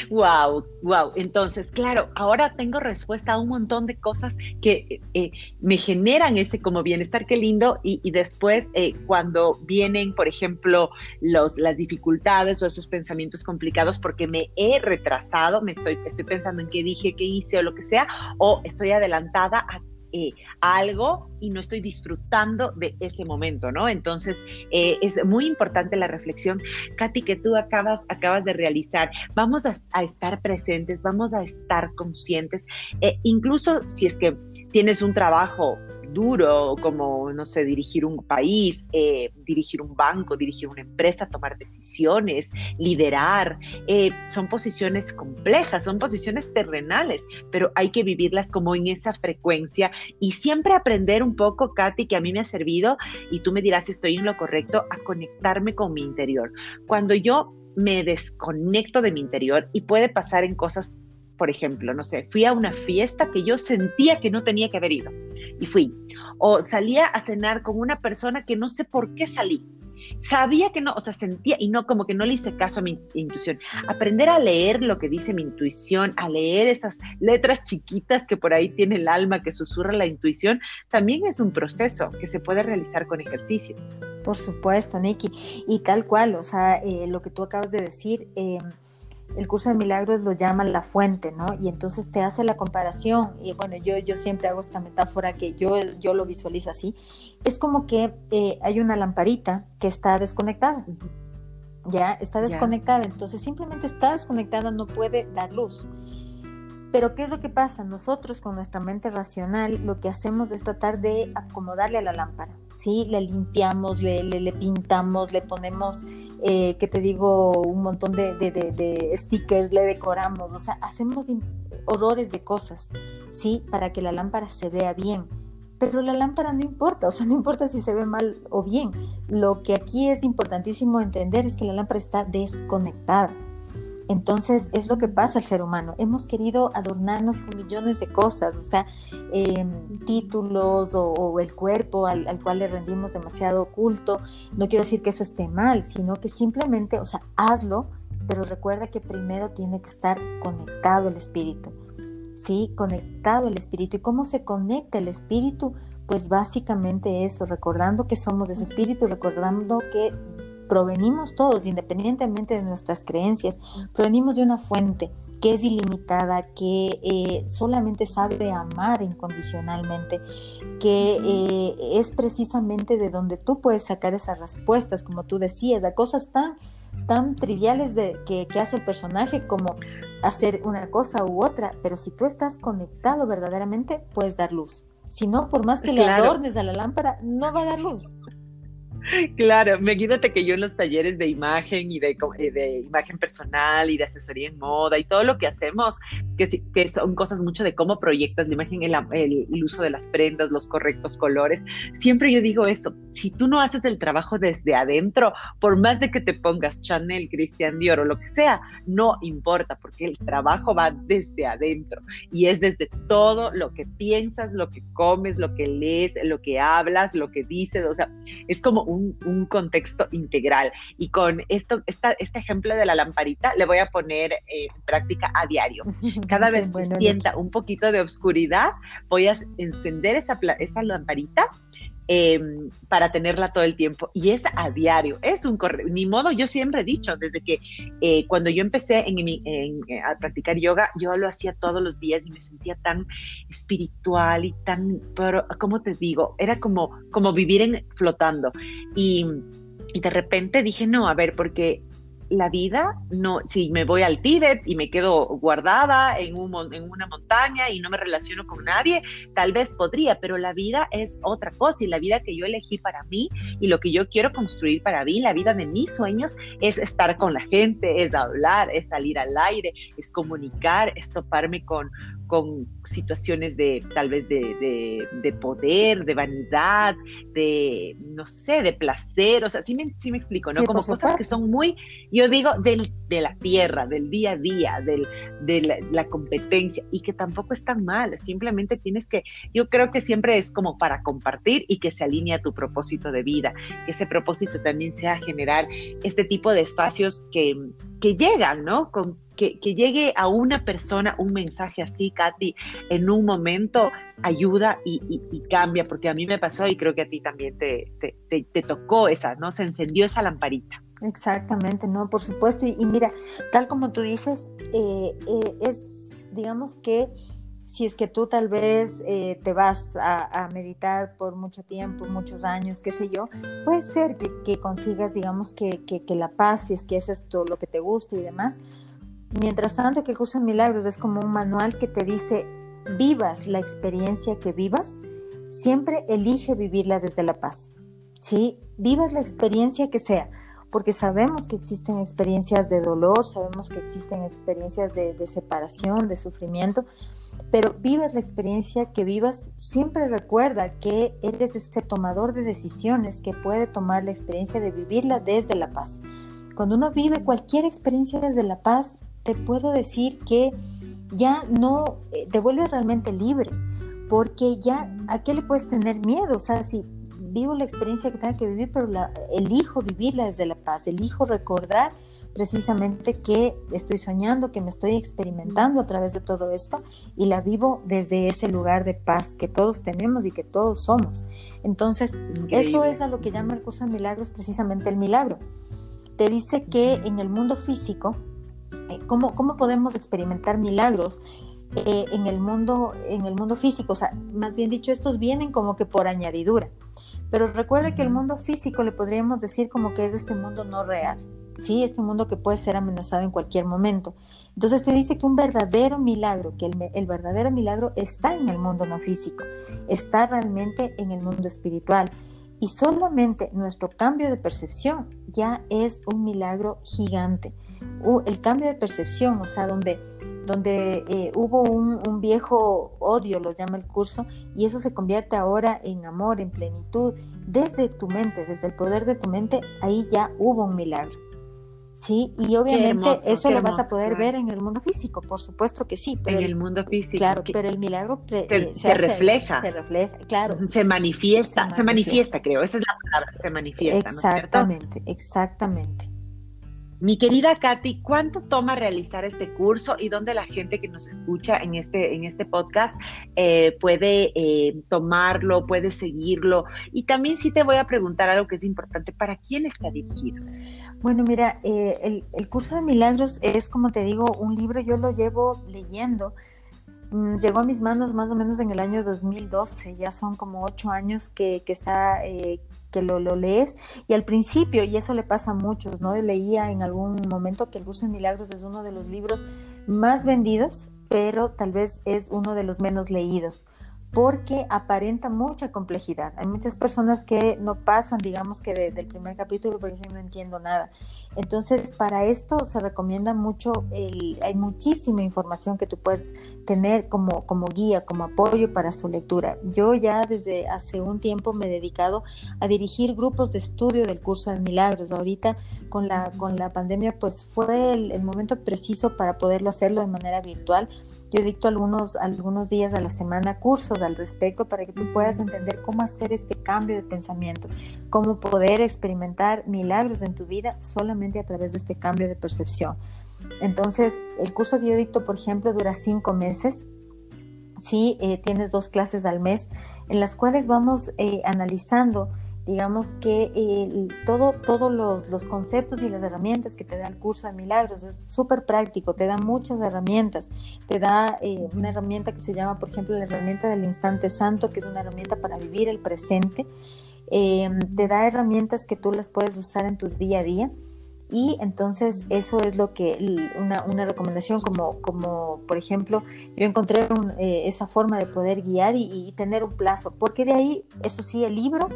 Wow, wow. Entonces, claro, ahora tengo respuesta a un montón de cosas que eh, me generan ese como bienestar, qué lindo. Y, después, eh, cuando vienen, por ejemplo, los, las dificultades o esos pensamientos complicados, porque me he retrasado, me estoy, estoy pensando en qué dije, qué hice o lo que sea, o estoy adelantada a eh, algo y no estoy disfrutando de ese momento, ¿no? Entonces, eh, es muy importante la reflexión, Katy, que tú acabas, acabas de realizar. Vamos a, estar presentes, vamos a estar conscientes, eh, incluso si es que tienes un trabajo duro, como, no sé, dirigir un país, eh, dirigir un banco, dirigir una empresa, tomar decisiones, liderar. Eh, son posiciones complejas, son posiciones terrenales, pero hay que vivirlas como en esa frecuencia y siempre aprender un poco, Katy, que a mí me ha servido, y tú me dirás si estoy en lo correcto, a conectarme con mi interior. Cuando yo me desconecto de mi interior y puede pasar en cosas por ejemplo, no sé, fui a una fiesta que yo sentía que no tenía que haber ido y fui. O salía a cenar con una persona que no sé por qué salí. sabía que no, o sea, sentía y no como que no le hice caso a mi intuición. Aprender a leer lo que dice mi intuición, a leer esas letras chiquitas que por ahí tiene el alma, que susurra la intuición, también es un proceso que se puede realizar con ejercicios. Por supuesto, Nikki. Y tal cual, o sea, eh, lo que tú acabas de decir, eh, el curso de milagros lo llama la fuente, ¿no? Y entonces te hace la comparación. Y bueno, yo, yo siempre hago esta metáfora que yo, yo lo visualizo así. Es como que eh, hay una lamparita que está desconectada. Ya, está desconectada. Entonces simplemente está desconectada, no puede dar luz. Pero ¿qué es lo que pasa? Nosotros con nuestra mente racional lo que hacemos es tratar de acomodarle a la lámpara. ¿sí? Le limpiamos, le, le, pintamos, le ponemos, eh, ¿qué te digo? Un montón de, de, stickers, le decoramos, o sea, hacemos horrores de cosas, ¿sí? Para que la lámpara se vea bien. Pero la lámpara no importa, o sea, no importa si se ve mal o bien. Lo que aquí es importantísimo entender es que la lámpara está desconectada. Entonces es lo que pasa al ser humano. Hemos querido adornarnos con millones de cosas, o sea, em, títulos o, el cuerpo al, al, cual le rendimos demasiado culto. No quiero decir que eso esté mal, sino que simplemente, o sea, hazlo, pero recuerda que primero tiene que estar conectado el espíritu. ¿Sí? Conectado el espíritu. ¿Y cómo se conecta el espíritu? Pues básicamente eso, recordando que somos de ese espíritu, recordando que provenimos todos, independientemente de nuestras creencias, provenimos de una fuente que es ilimitada, que eh, solamente sabe amar incondicionalmente, que eh, es precisamente de donde tú puedes sacar esas respuestas, como tú decías, a cosas tan tan triviales de, que, hace el personaje como hacer una cosa u otra, pero si tú estás conectado verdaderamente, puedes dar luz. Si no, por más que le adornes a la lámpara, no va a dar luz. (laughs) Claro, imagínate que yo en los talleres de imagen y de, de, imagen personal y de asesoría en moda y todo lo que hacemos, que, que son cosas mucho de cómo proyectas la imagen, el, el, uso de las prendas, los correctos colores, siempre yo digo eso, si tú no haces el trabajo desde adentro, por más de que te pongas Chanel, Christian Dior o lo que sea, no importa, porque el trabajo va desde adentro y es desde todo lo que piensas, lo que comes, lo que lees, lo que hablas, lo que dices, o sea, es como un, contexto integral. Y con esto, esta, este ejemplo de la lamparita, le voy a poner eh, en práctica a diario. (laughs) Cada vez que sienta un poquito de oscuridad, voy a encender esa, esa lamparita Em, para tenerla todo el tiempo. Y es a diario, es un correo. Ni modo, yo siempre he dicho, desde que eh, cuando yo empecé en, eh, a practicar yoga, yo lo hacía todos los días y me sentía tan espiritual y tan, pero, ¿cómo te digo? Era como, como vivir en, flotando. Y, y de repente dije, no, a ver, porque la vida, no, si me voy al Tíbet y me quedo guardada en, un, en una montaña y no me relaciono con nadie, tal vez podría, pero la vida es otra cosa y la vida que yo elegí para mí y lo que yo quiero construir para mí, la vida de mis sueños es estar con la gente, es hablar, es salir al aire, es comunicar, es toparme con, con situaciones de tal vez de, de, poder, de vanidad, de, no sé, de placer, o sea, sí me, sí me explico, ¿no? Como cosas que son muy, yo digo, del, de la tierra, del día a día, del, de la, competencia, y que tampoco es tan mal, simplemente tienes que, yo creo que siempre es como para compartir y que se alinee a tu propósito de vida, que ese propósito también sea generar este tipo de espacios que, que llegan, ¿no? Con, que, llegue a una persona un mensaje así, Katy, en un momento ayuda y, cambia, porque a mí me pasó y creo que a ti también te, te, tocó esa, ¿no? Se encendió esa lamparita. Exactamente, no, por supuesto. Y, mira, tal como tú dices, eh, eh, es, digamos que si es que tú tal vez eh, te vas a, meditar por mucho tiempo, muchos años, qué sé yo, puede ser que, consigas, digamos, que, que, que, la paz, si es que es esto lo que te gusta y demás, Mientras tanto, que el curso de milagros es como un manual que te dice, vivas la experiencia que vivas, siempre elige vivirla desde la paz. ¿Sí? Vivas la experiencia que sea, porque sabemos que existen experiencias de dolor, sabemos que existen experiencias de, de separación, de sufrimiento, pero vivas la experiencia que vivas, siempre recuerda que eres ese tomador de decisiones que puede tomar la experiencia de vivirla desde la paz. Cuando uno vive cualquier experiencia desde la paz, te puedo decir que ya no eh, te vuelves realmente libre, porque ya a qué le puedes tener miedo, o sea, si vivo la experiencia que tenga que vivir, pero la, elijo vivirla desde la paz, elijo recordar precisamente que estoy soñando, que me estoy experimentando a través de todo esto y la vivo desde ese lugar de paz que todos tenemos y que todos somos. Entonces, eso es a lo que llama el curso de milagros precisamente el milagro. Te dice que en el mundo físico, ¿cómo, cómo podemos experimentar milagros? Eh, en el mundo en el mundo físico, o sea, más bien dicho, estos vienen como que por añadidura. Pero recuerde que el mundo físico le podríamos decir como que es este mundo no real. ¿sí? Este mundo que puede ser amenazado en cualquier momento. Entonces te dice que un verdadero milagro, que el, verdadero milagro está en el mundo no físico, está realmente en el mundo espiritual. Y solamente nuestro cambio de percepción ya es un milagro gigante. El cambio de percepción, o sea, donde, donde eh, hubo un, un, viejo odio, lo llama el curso, y eso se convierte ahora en amor, en plenitud, desde tu mente, desde el poder de tu mente, ahí ya hubo un milagro. Sí, y obviamente eso lo vas a poder ver en el mundo físico, por supuesto que sí. Pero en el mundo físico. Claro, pero el milagro se, eh, refleja. Se refleja, claro. Se manifiesta, se manifiesta, creo, esa es la palabra, se manifiesta. Exactamente, exactamente. Mi querida Katy, ¿cuánto toma realizar este curso y dónde la gente que nos escucha en este, en este podcast eh, puede eh, tomarlo, puede seguirlo? Y también sí te voy a preguntar algo que es importante, ¿para quién está dirigido? Bueno, mira, eh, el, el curso de milagros es, como te digo, un libro, yo lo llevo leyendo mm, llegó a mis manos más o menos en el año 2012, ya son como ocho años que, que está, eh, que lo, lo, lees y al principio, y eso le pasa a muchos, ¿no? Leía en algún momento que el curso de milagros es uno de los libros más vendidos, pero tal vez es uno de los menos leídos porque aparenta mucha complejidad. Hay muchas personas que no pasan, digamos que del primer capítulo porque dicen no entiendo nada. Entonces, para esto se recomienda mucho, el, hay muchísima información que tú puedes tener como, como guía, como apoyo para su lectura. Yo ya desde hace un tiempo me he dedicado a dirigir grupos de estudio del curso de milagros. Ahorita con la, con la pandemia, pues fue el, el momento preciso para poderlo hacerlo de manera virtual yo dicto algunos, algunos días a la semana cursos al respecto para que tú puedas entender cómo hacer este cambio de pensamiento, cómo poder experimentar milagros en tu vida solamente a través de este cambio de percepción. Entonces, el curso que yo dicto, por ejemplo, dura cinco meses. Sí, eh, tienes dos clases al mes en las cuales vamos eh, analizando digamos que eh, todo, todos los, los, conceptos y las herramientas que te da el curso de milagros es súper práctico, te da muchas herramientas, te da eh, una herramienta que se llama, por ejemplo, la herramienta del instante santo, que es una herramienta para vivir el presente, eh, te da herramientas que tú las puedes usar en tu día a día. Y entonces eso es lo que una, una recomendación como, como, por ejemplo, yo encontré esa forma de poder guiar y, y, tener un plazo, porque de ahí, eso sí, el libro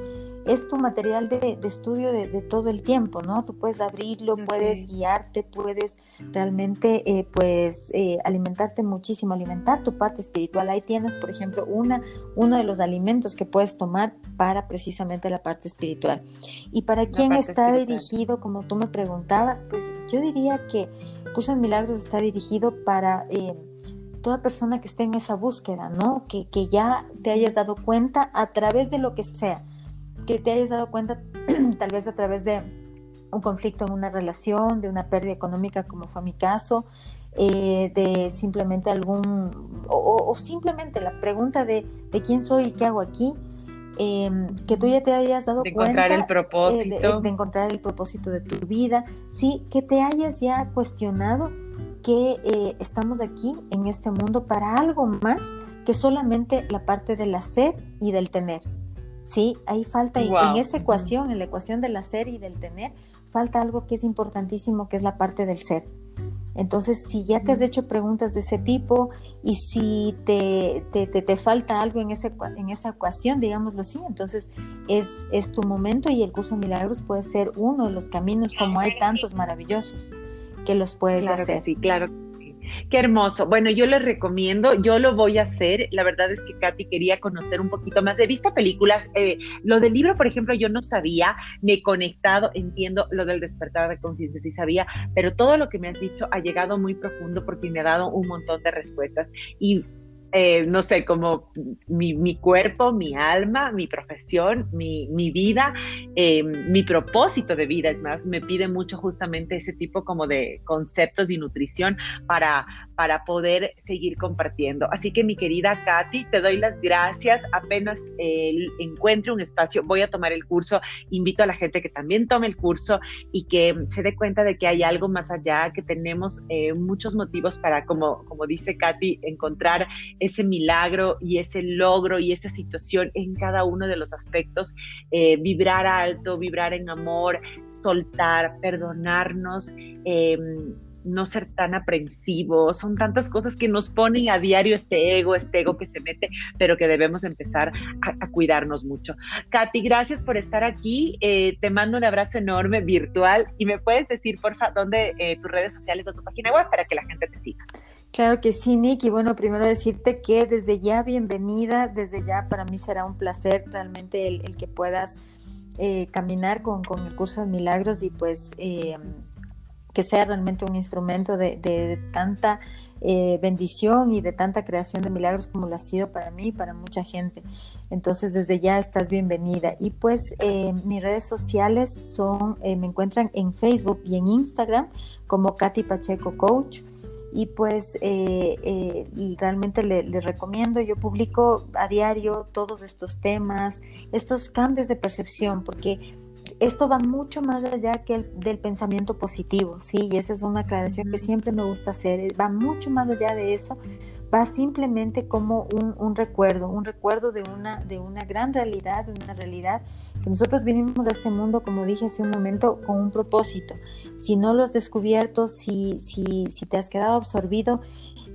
es tu material de, estudio de, todo el tiempo, ¿no? Tú puedes abrirlo, puedes guiarte, puedes realmente, eh, pues, eh, alimentarte muchísimo, alimentar tu parte espiritual. Ahí tienes, por ejemplo, una, uno de los alimentos que puedes tomar para precisamente la parte espiritual. Y para quién está dirigido, como tú me preguntabas, pues yo diría que Curso de Milagros está dirigido para... Eh, toda persona que esté en esa búsqueda, ¿no? Que, que ya te hayas dado cuenta a través de lo que sea, que te hayas dado cuenta (clears throat) tal vez a través de un conflicto en una relación, de una pérdida económica como fue mi caso, eh, de simplemente algún, o, simplemente la pregunta de, de, quién soy y qué hago aquí, em, que tú ya te hayas dado cuenta. Encontrar el propósito. Eh, de, encontrar el propósito de tu vida, sí, que te hayas ya cuestionado que eh, estamos aquí en este mundo para algo más que solamente la parte del hacer y del tener. Sí, ahí falta, en esa ecuación, en la ecuación del hacer y del tener, falta algo que es importantísimo, que es la parte del ser. Entonces, si ya te has hecho preguntas de ese tipo y si te, te, te, falta algo en, ese, en esa ecuación, digámoslo así, entonces es, es tu momento y el curso de milagros puede ser uno de los caminos, como hay tantos maravillosos que los puedes hacer. sí, claro Qué hermoso. Bueno, yo les recomiendo, yo lo voy a hacer. La verdad es que Katy quería conocer un poquito más. He visto películas, eh, lo del libro, por ejemplo, yo no sabía, me he conectado, entiendo lo del despertar de conciencia, sí sabía, pero todo lo que me has dicho ha llegado muy profundo porque me ha dado un montón de respuestas. Y eh, no sé, como mi, cuerpo, mi alma, mi profesión, mi, vida, eh, mi propósito de vida. Es más, me pide mucho justamente ese tipo como de conceptos y nutrición para, para poder seguir compartiendo. Así que mi querida Katy, te doy las gracias. Apenas eh, encuentre un espacio, voy a tomar el curso. Invito a la gente que también tome el curso y que se dé cuenta de que hay algo más allá, que tenemos muchos motivos para, como, como dice Katy, encontrar ese milagro y ese logro y esa situación en cada uno de los aspectos, eh, vibrar alto, vibrar en amor, soltar, perdonarnos. Em, no ser tan aprensivos, son tantas cosas que nos ponen a diario este ego, este ego que se mete, pero que debemos empezar a, cuidarnos mucho. Katy, gracias por estar aquí, eh, te mando un abrazo enorme virtual y me puedes decir, porfa, dónde eh, tus redes sociales o tu página web para que la gente te siga. Claro que sí, Nick. Y bueno, primero decirte que desde ya bienvenida, desde ya para mí será un placer realmente el, que puedas eh, caminar con, el curso de milagros y pues eh, que sea realmente un instrumento de, tanta eh, bendición y de tanta creación de milagros como lo ha sido para mí y para mucha gente. Entonces, desde ya estás bienvenida. Y pues mis redes sociales son, me encuentran en Facebook y en Instagram como Katy Pacheco Coach y pues eh, eh, realmente le, recomiendo, yo publico a diario todos estos temas, estos cambios de percepción, porque esto va mucho más allá que el, del pensamiento positivo, ¿sí? Y esa es una aclaración que siempre me gusta hacer, va mucho más allá de eso, va simplemente como un, recuerdo, un recuerdo de una, de una gran realidad, de una realidad que nosotros vinimos a este mundo, como dije hace un momento, con un propósito. Si no lo has descubierto, si, si, si te has quedado absorbido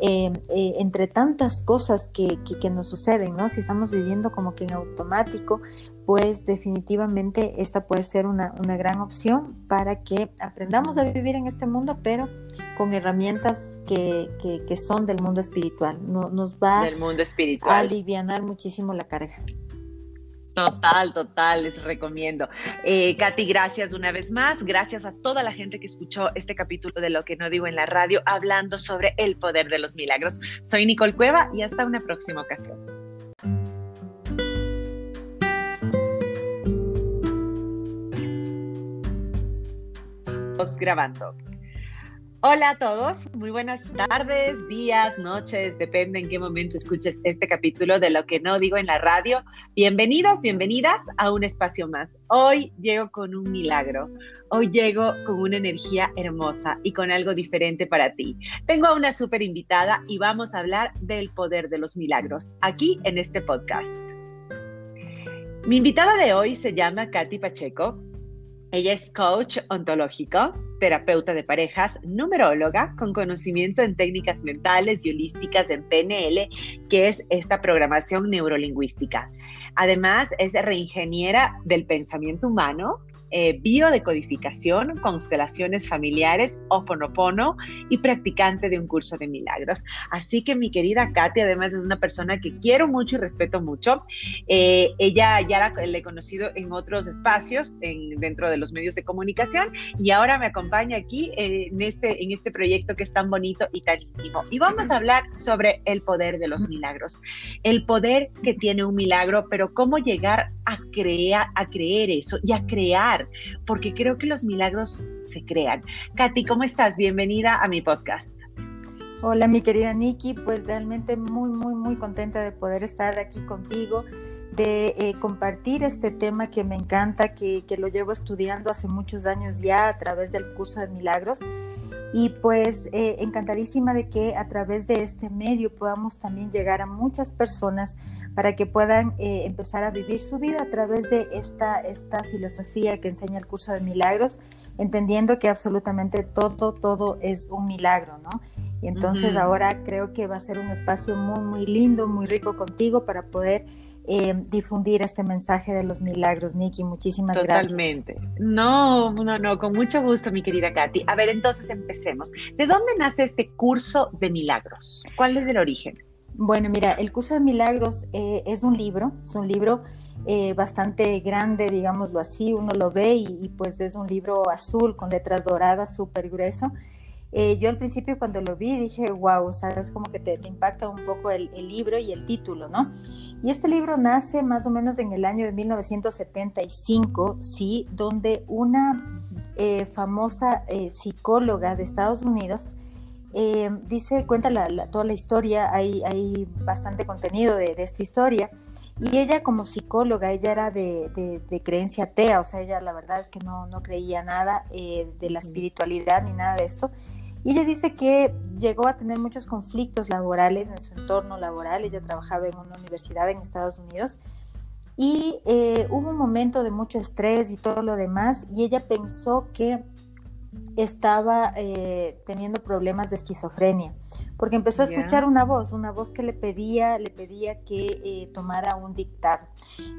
eh, eh, entre tantas cosas que, que, nos suceden, ¿no? Si estamos viviendo como que en automático, pues definitivamente esta puede ser una, una, gran opción para que aprendamos a vivir en este mundo, pero con herramientas que, que, son del mundo espiritual. No, nos va del mundo espiritual. a aliviar muchísimo la carga. Total, total, les recomiendo. Eh, Katy, gracias una vez más. Gracias a toda la gente que escuchó este capítulo de Lo que no digo en la radio, hablando sobre el poder de los milagros. Soy Nicole Cueva y hasta una próxima ocasión. Grabando. Hola a todos, muy buenas tardes, días, noches, depende en qué momento escuches este capítulo de lo que no digo en la radio. Bienvenidos, bienvenidas a un espacio más. Hoy llego con un milagro, hoy llego con una energía hermosa y con algo diferente para ti. Tengo a una súper invitada y vamos a hablar del poder de los milagros aquí en este podcast. Mi invitada de hoy se llama Katy Pacheco ella es coach ontológico, terapeuta de parejas, numeróloga con conocimiento en técnicas mentales y holísticas en PNL, que es esta programación neurolingüística. Además, es reingeniera del pensamiento humano eh, biodecodificación, constelaciones familiares, Oponopono y practicante de un curso de milagros. Así que mi querida Katy, además es una persona que quiero mucho y respeto mucho. Eh, ella ya la, he conocido en otros espacios dentro de los medios de comunicación y ahora me acompaña aquí en, este, en este proyecto que es tan bonito y tan íntimo. Y vamos a hablar sobre el poder de los milagros, el poder que tiene un milagro, pero cómo llegar a crear, a creer eso y a crear porque creo que los milagros se crean. Katy, ¿cómo estás? Bienvenida a mi podcast. Hola, mi querida Nikki, pues realmente muy, muy, muy contenta de poder estar aquí contigo, de eh, compartir este tema que me encanta, que, que lo llevo estudiando hace muchos años ya a través del curso de milagros y pues eh, encantadísima de que a través de este medio podamos también llegar a muchas personas para que puedan eh, empezar a vivir su vida a través de esta, esta filosofía que enseña el curso de milagros, entendiendo que absolutamente todo, todo es un milagro, ¿no? Y entonces ahora creo que va a ser un espacio muy, muy lindo, muy rico contigo para poder eh, difundir este mensaje de los milagros, Nikki. Muchísimas gracias. Totalmente. No, no, no, con mucho gusto, mi querida Katy. A ver, entonces empecemos. ¿De dónde nace este curso de milagros? ¿Cuál es el origen? Bueno, mira, el curso de milagros eh, es un libro, es un libro eh, bastante grande, digámoslo así, uno lo ve y, y, pues es un libro azul con letras doradas, súper grueso. Eh, yo al principio cuando lo vi dije, wow, sabes, como que te, impacta un poco el, libro y el título, ¿no? Y este libro nace más o menos en el año de 1975, ¿sí? Donde una eh, famosa eh, psicóloga de Estados Unidos dice, cuenta toda la historia, hay, hay bastante contenido de, de esta historia. Y ella como psicóloga, ella era de, de, creencia atea, o sea, ella la verdad es que no, no creía nada de la espiritualidad ni nada de esto. Y ella dice que llegó a tener muchos conflictos laborales en su entorno laboral. Ella trabajaba en una universidad en Estados Unidos y eh, hubo un momento de mucho estrés y todo lo demás y ella pensó que estaba eh, teniendo problemas de esquizofrenia, porque empezó a escuchar una voz, una voz que le pedía, le pedía que eh, tomara un dictado.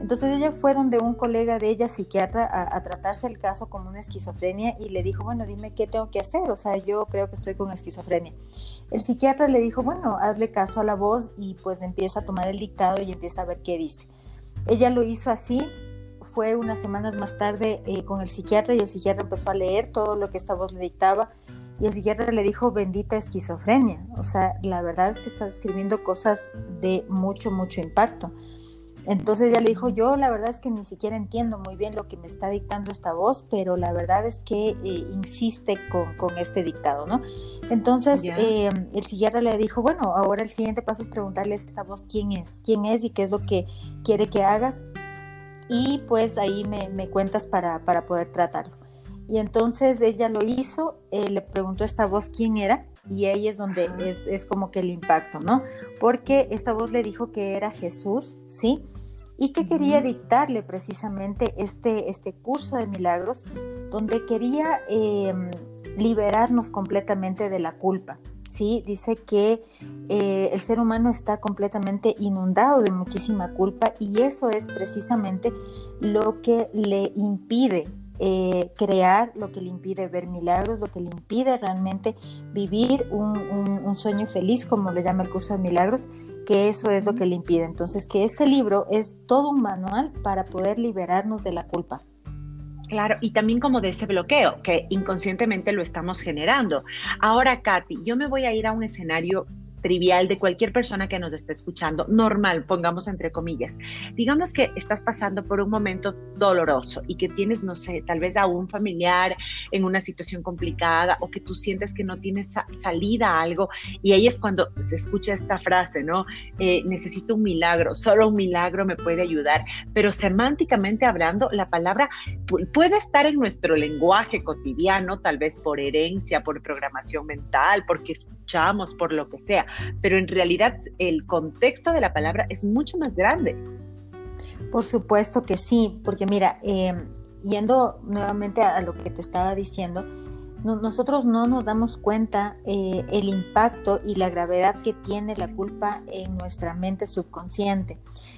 Entonces ella fue donde un colega de ella, psiquiatra, a, tratarse el caso como una esquizofrenia y le dijo, bueno, dime qué tengo que hacer, o sea, yo creo que estoy con esquizofrenia. El psiquiatra le dijo, bueno, hazle caso a la voz y pues empieza a tomar el dictado y empieza a ver qué dice. Ella lo hizo así, fue unas semanas más tarde eh, con el psiquiatra y el psiquiatra empezó a leer todo lo que esta voz le dictaba y el psiquiatra le dijo bendita esquizofrenia. O sea, la verdad es que estás escribiendo cosas de mucho, mucho impacto. Entonces ella le dijo, yo la verdad es que ni siquiera entiendo muy bien lo que me está dictando esta voz, pero la verdad es que eh, insiste con, con, este dictado, ¿no? Entonces eh, el psiquiatra le dijo, bueno, ahora el siguiente paso es preguntarle a esta voz quién es, quién es y qué es lo que quiere que hagas y pues ahí me, cuentas para, poder tratarlo. Y entonces ella lo hizo, eh, le preguntó a esta voz quién era y ahí es donde es, como que el impacto, ¿no? Porque esta voz le dijo que era Jesús, ¿sí? Y que quería dictarle precisamente este, este curso de milagros donde quería em, liberarnos completamente de la culpa, ¿sí? Dice que eh, el ser humano está completamente inundado de muchísima culpa y eso es precisamente lo que le impide eh, crear, lo que le impide ver milagros, lo que le impide realmente vivir un, un, sueño feliz, como le llama el curso de milagros, que eso es lo que le impide. Entonces, que este libro es todo un manual para poder liberarnos de la culpa. Claro, y también como de ese bloqueo que inconscientemente lo estamos generando. Ahora, Katy, yo me voy a ir a un escenario trivial de cualquier persona que nos esté escuchando, normal, pongamos entre comillas. Digamos que estás pasando por un momento doloroso y que tienes, no sé, tal vez a un familiar en una situación complicada o que tú sientes que no tienes salida a algo y ahí es cuando se escucha esta frase, ¿no? Eh, necesito un milagro, solo un milagro me puede ayudar, pero semánticamente hablando, la palabra puede estar en nuestro lenguaje cotidiano, tal vez por herencia, por programación mental, porque escuchamos, por lo que sea, pero en realidad el contexto de la palabra es mucho más grande. Por supuesto que sí, porque mira, em, yendo nuevamente a, lo que te estaba diciendo, nosotros no nos damos cuenta eh, el impacto y la gravedad que tiene la culpa en nuestra mente subconsciente.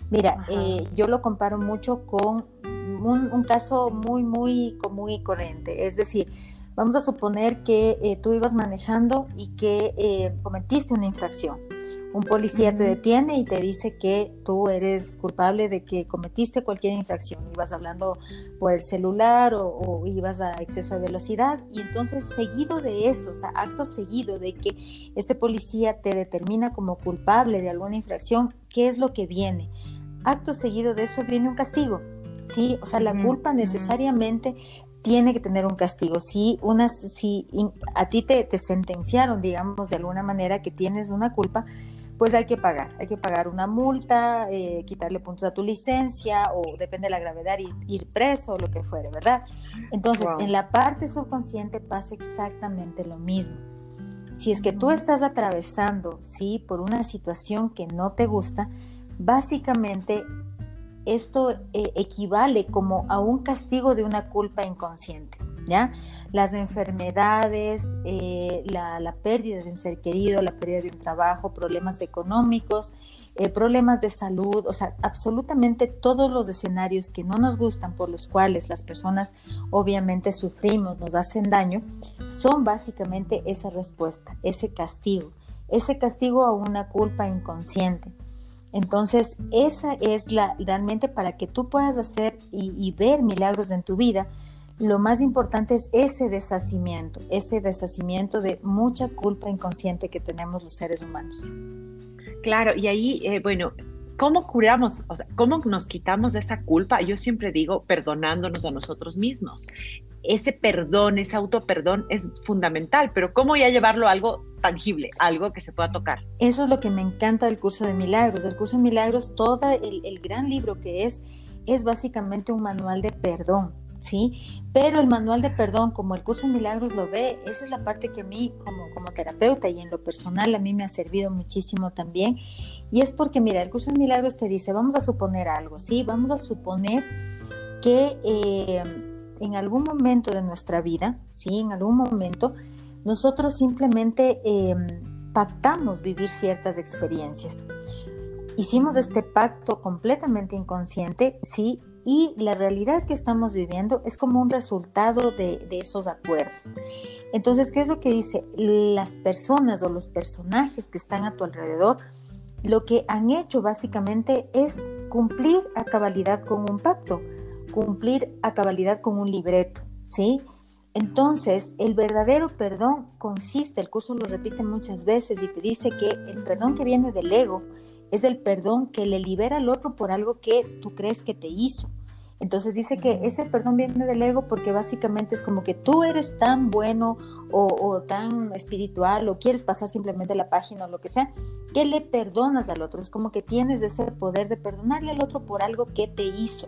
Mira, eh, yo lo comparo mucho con un, un, caso muy, muy común y corriente. Es decir, Vamos a suponer que eh, tú ibas manejando y que eh, cometiste una infracción. Un policía te detiene y te dice que tú eres culpable de que cometiste cualquier infracción. Ibas hablando por el celular o, ibas a exceso de velocidad. Y entonces, seguido de eso, o sea, acto seguido de que este policía te determina como culpable de alguna infracción, ¿qué es lo que viene? Acto seguido de eso viene un castigo. Sí, o sea, la culpa necesariamente tiene que tener un castigo. Si, unas, si a ti te, te, sentenciaron, digamos, de alguna manera que tienes una culpa, pues hay que pagar. Hay que pagar una multa, eh, quitarle puntos a tu licencia o depende de la gravedad, ir, preso o lo que fuere, ¿verdad? Entonces, en la parte subconsciente pasa exactamente lo mismo. Si es que tú estás atravesando, sí, por una situación que no te gusta, básicamente esto eh, equivale como a un castigo de una culpa inconsciente. ¿Ya? Las enfermedades, eh, la, pérdida de un ser querido, la pérdida de un trabajo, problemas económicos, eh, problemas de salud, o sea, absolutamente todos los escenarios que no nos gustan, por los cuales las personas obviamente sufrimos, nos hacen daño, son básicamente esa respuesta, ese castigo, ese castigo a una culpa inconsciente. Entonces, esa es la realmente para que tú puedas hacer y, ver milagros en tu vida. lo más importante es ese deshacimiento, ese deshacimiento de mucha culpa inconsciente que tenemos los seres humanos. Claro, y ahí, eh, bueno, ¿cómo curamos? O sea, ¿cómo nos quitamos esa culpa? Yo siempre digo perdonándonos a nosotros mismos. Ese perdón, ese autoperdón es fundamental, pero ¿cómo ya llevarlo a algo tangible, algo que se pueda tocar? Eso es lo que me encanta del curso de milagros. Del curso de milagros, todo el, gran libro que es, es básicamente un manual de perdón. ¿Sí? Pero el manual de perdón, como el curso de milagros lo ve, esa es la parte que a mí como, como terapeuta y en lo personal a mí me ha servido muchísimo también. Y es porque, mira, el curso de milagros te dice, vamos a suponer algo, ¿sí? Vamos a suponer que eh, en algún momento de nuestra vida, ¿sí? En algún momento, nosotros simplemente em, pactamos vivir ciertas experiencias. Hicimos este pacto completamente inconsciente, ¿sí? Y la realidad que estamos viviendo es como un resultado de, esos acuerdos. Entonces, ¿qué es lo que dice? Las personas o los personajes que están a tu alrededor, lo que han hecho básicamente es cumplir a cabalidad con un pacto, cumplir a cabalidad con un libreto, ¿sí? Entonces, el verdadero perdón consiste, el curso lo repite muchas veces y te dice que el perdón que viene del ego es el perdón que le libera al otro por algo que tú crees que te hizo. Entonces dice que ese perdón viene del ego porque básicamente es como que tú eres tan bueno o, tan espiritual o quieres pasar simplemente la página o lo que sea, que le perdonas al otro. Es como que tienes ese poder de perdonarle al otro por algo que te hizo.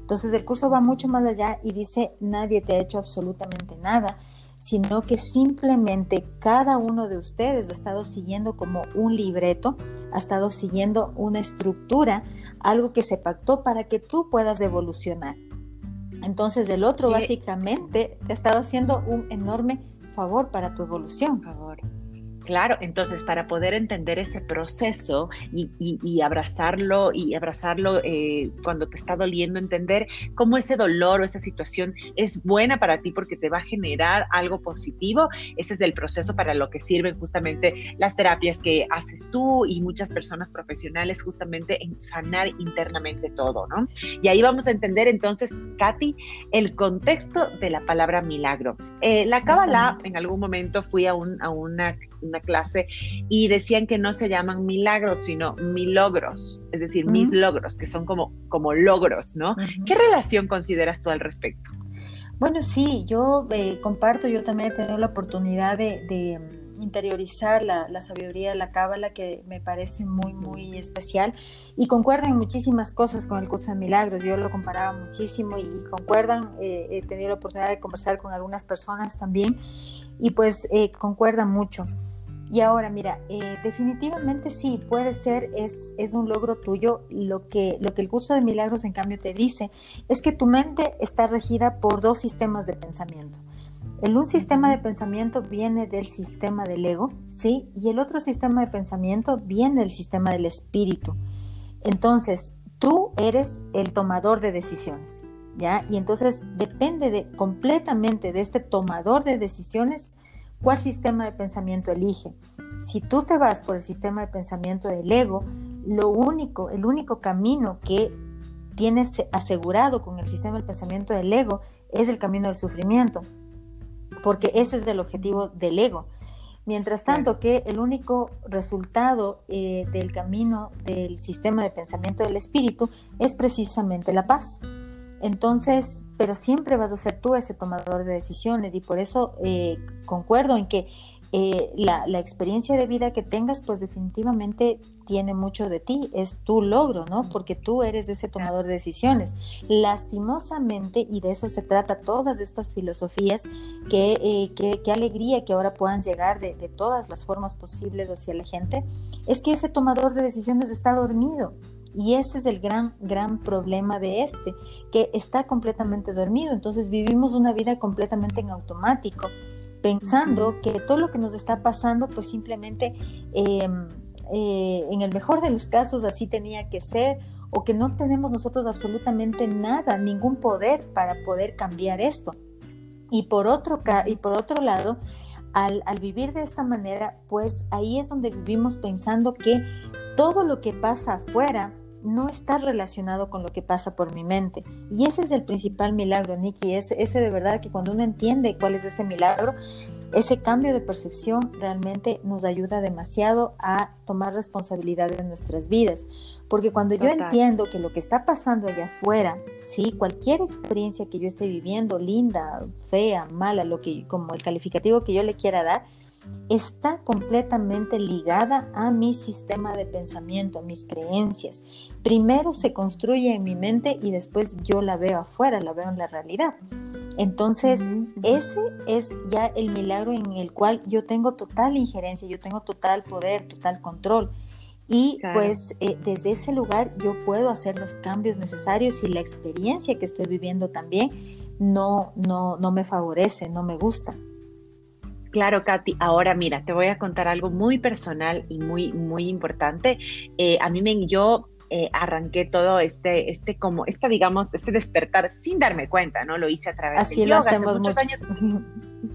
Entonces el curso va mucho más allá y dice, nadie te ha hecho absolutamente nada sino que simplemente cada uno de ustedes ha estado siguiendo como un libreto, ha estado siguiendo una estructura, algo que se pactó para que tú puedas evolucionar. Entonces el otro básicamente te ha estado haciendo un enorme favor para tu evolución. Favor. Claro, entonces para poder entender ese proceso y, abrazarlo y abrazarlo eh, cuando te está doliendo, entender cómo ese dolor o esa situación es buena para ti porque te va a generar algo positivo, ese es el proceso para lo que sirven justamente las terapias que haces tú y muchas personas profesionales justamente en sanar internamente todo, ¿no? Y ahí vamos a entender entonces, Katy, el contexto de la palabra milagro. Eh, la Kabbalah, en algún momento fui a, un, a una una clase y decían que no se llaman milagros, sino milogros, es decir, mis logros, que son como, como logros, ¿no? ¿Qué relación consideras tú al respecto? Bueno, sí, yo eh, comparto, yo también he tenido la oportunidad de, mm, interiorizar la, sabiduría de la cábala que me parece muy, muy especial y concuerdan muchísimas cosas con el curso de milagros. Yo lo comparaba muchísimo y, concuerdan, eh, he tenido la oportunidad de conversar con algunas personas también y pues eh, concuerdan mucho. Y ahora, mira, eh, definitivamente sí, puede ser, es, es un logro tuyo. Lo que, lo que el curso de milagros, en cambio, te dice es que tu mente está regida por dos sistemas de pensamiento. El un sistema de pensamiento viene del sistema del ego, ¿sí? Y el otro sistema de pensamiento viene del sistema del espíritu. Entonces, tú eres el tomador de decisiones, ¿ya? Y entonces depende de, completamente de este tomador de decisiones ¿Cuál sistema de pensamiento elige? Si tú te vas por el sistema de pensamiento del ego, lo único, el único camino que tienes asegurado con el sistema de pensamiento del ego es el camino del sufrimiento, porque ese es el objetivo del ego. Mientras tanto que el único resultado eh, del camino del sistema de pensamiento del espíritu es precisamente la paz. Entonces, pero siempre vas a ser tú ese tomador de decisiones y por eso eh, concuerdo en que eh, la, experiencia de vida que tengas, pues definitivamente tiene mucho de ti, es tu logro, ¿no? Porque tú eres ese tomador de decisiones. Lastimosamente, y de eso se trata todas estas filosofías, que, eh, qué alegría que ahora puedan llegar de, de todas las formas posibles hacia la gente, es que ese tomador de decisiones está dormido y ese es el gran, gran problema de este, que está completamente dormido. Entonces vivimos una vida completamente en automático, pensando que todo lo que nos está pasando, pues simplemente, em, eh, en el mejor de los casos, así tenía que ser, o que no tenemos nosotros absolutamente nada, ningún poder para poder cambiar esto. Y por otro, y por otro lado, al, al, vivir de esta manera, pues ahí es donde vivimos pensando que todo lo que pasa afuera no está relacionado con lo que pasa por mi mente. Y ese es el principal milagro, Nikki. Ese, ese de verdad que cuando uno entiende cuál es ese milagro, ese cambio de percepción realmente nos ayuda demasiado a tomar responsabilidad de nuestras vidas. Porque cuando yo entiendo que lo que está pasando allá afuera, sí, cualquier experiencia que yo esté viviendo, linda, fea, mala, lo que, como el calificativo que yo le quiera dar, está completamente ligada a mi sistema de pensamiento, a mis creencias. Primero se construye en mi mente y después yo la veo afuera, la veo en la realidad. Entonces, ese es ya el milagro en el cual yo tengo total injerencia, yo tengo total poder, total control. Y pues eh, desde ese lugar yo puedo hacer los cambios necesarios y la experiencia que estoy viviendo también no, no, no me favorece, no me gusta. Claro, Katy. Ahora mira, te voy a contar algo muy personal y muy, muy importante. Eh, a mí me, yo eh, arranqué todo este, este como, esta digamos, este despertar sin darme cuenta, ¿no? Lo hice a través Así de lo hacemos muchos, años.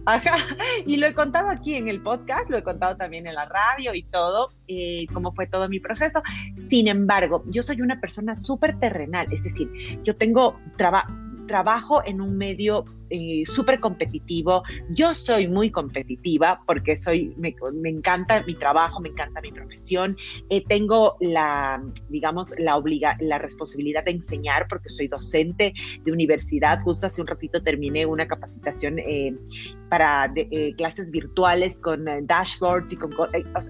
Ajá, y lo he contado aquí en el podcast, lo he contado también en la radio y todo, eh, cómo fue todo mi proceso. Sin embargo, yo soy una persona súper terrenal, es decir, yo tengo trabajo trabajo en un medio eh, súper competitivo. Yo soy muy competitiva porque soy, me, encanta mi trabajo, me encanta mi profesión. Eh, tengo la, digamos, la, obliga, la responsabilidad de enseñar porque soy docente de universidad. Justo hace un ratito terminé una capacitación eh, para clases virtuales con dashboards y con,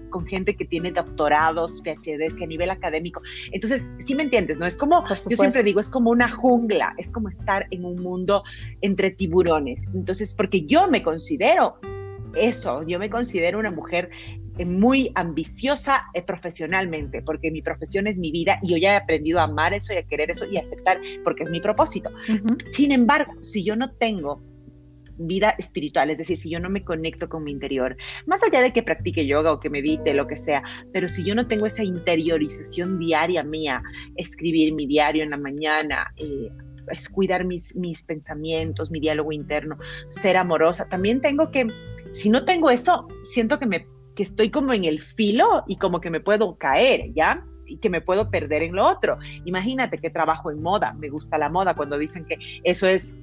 con, gente que tiene doctorados, PhDs, que a nivel académico. Entonces, sí me entiendes, ¿no? Es como, yo siempre digo, es como una jungla, es como estar en un mundo entre tiburones. Entonces, porque yo me considero eso, yo me considero una mujer eh, muy ambiciosa eh, profesionalmente, porque mi profesión es mi vida y yo ya he aprendido a amar eso y a querer eso y a aceptar porque es mi propósito. Sin embargo, si yo no tengo vida espiritual, es decir, si yo no me conecto con mi interior, más allá de que practique yoga o que medite, lo que sea, pero si yo no tengo esa interiorización diaria mía, escribir mi diario en la mañana, eh, es cuidar mis, mis pensamientos, mi diálogo interno, ser amorosa. También tengo que, si no tengo eso, siento que me que estoy como en el filo y como que me puedo caer, ¿ya? y que me puedo perder en lo otro. Imagínate que trabajo en moda, me gusta la moda cuando dicen que eso es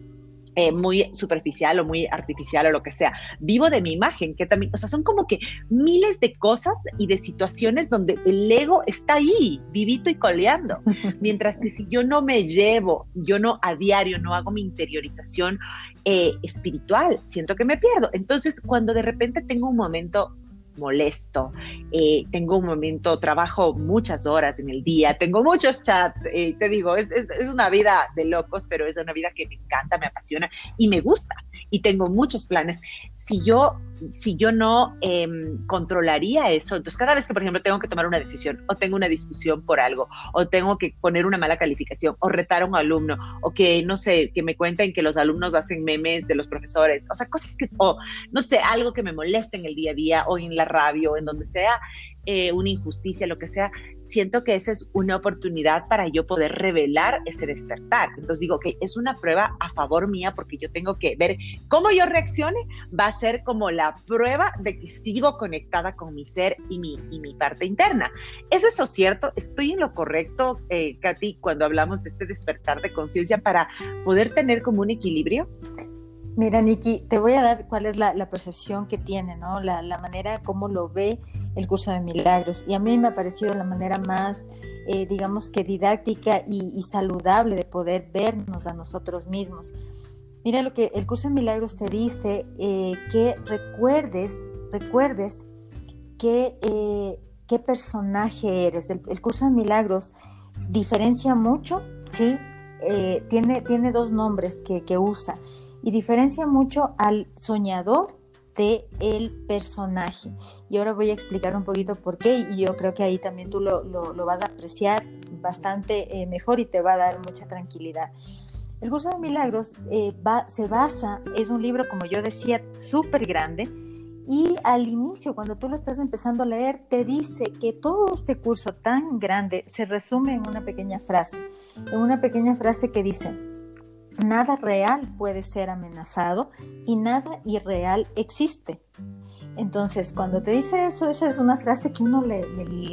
eh, muy superficial o muy artificial o lo que sea. Vivo de mi imagen, que también, o sea, son como que miles de cosas y de situaciones donde el ego está ahí, vivito y coleando. (laughs) Mientras que si yo no me llevo, yo no a diario, no hago mi interiorización eh, espiritual, siento que me pierdo. Entonces, cuando de repente tengo un momento molesto. Eh, tengo un momento, trabajo muchas horas en el día, tengo muchos chats, eh, te digo, es, es, una vida de locos, pero es una vida que me encanta, me apasiona y me gusta. Y tengo muchos planes. Si yo, si yo no em, controlaría eso, entonces cada vez que, por ejemplo, tengo que tomar una decisión o tengo una discusión por algo o tengo que poner una mala calificación o retar a un alumno o que, no sé, que me cuenten que los alumnos hacen memes de los profesores, o sea, cosas que, o no sé, algo que me molesta en el día a día o en la radio, en donde sea eh, una injusticia, lo que sea, siento que esa es una oportunidad para yo poder revelar ese despertar. Entonces digo que es una prueba a favor mía porque yo tengo que ver cómo yo reaccione, va a ser como la prueba de que sigo conectada con mi ser y mi, y mi parte interna. ¿Es eso cierto? ¿Estoy en lo correcto, eh, Katy, cuando hablamos de este despertar de conciencia para poder tener como un equilibrio? Mira, Nikki, te voy a dar cuál es la, percepción que tiene, ¿no? La, manera como lo ve el curso de milagros. Y a mí me ha parecido la manera más, eh, digamos que didáctica y, saludable de poder vernos a nosotros mismos. Mira lo que el curso de milagros te dice, eh, que recuerdes, recuerdes eh, qué personaje eres. El, curso de milagros diferencia mucho, ¿sí? tiene, tiene dos nombres que usa y diferencia mucho al soñador de el personaje. Y ahora voy a explicar un poquito por qué y yo creo que ahí también tú lo, vas a apreciar bastante eh, mejor y te va a dar mucha tranquilidad. El curso de milagros eh, se basa, es un libro, como yo decía, súper grande. Y al inicio, cuando tú lo estás empezando a leer, te dice que todo este curso tan grande se resume en una pequeña frase, en una pequeña frase que dice, Nada real puede ser amenazado y nada irreal existe. Entonces, cuando te dice eso, esa es una frase que uno le,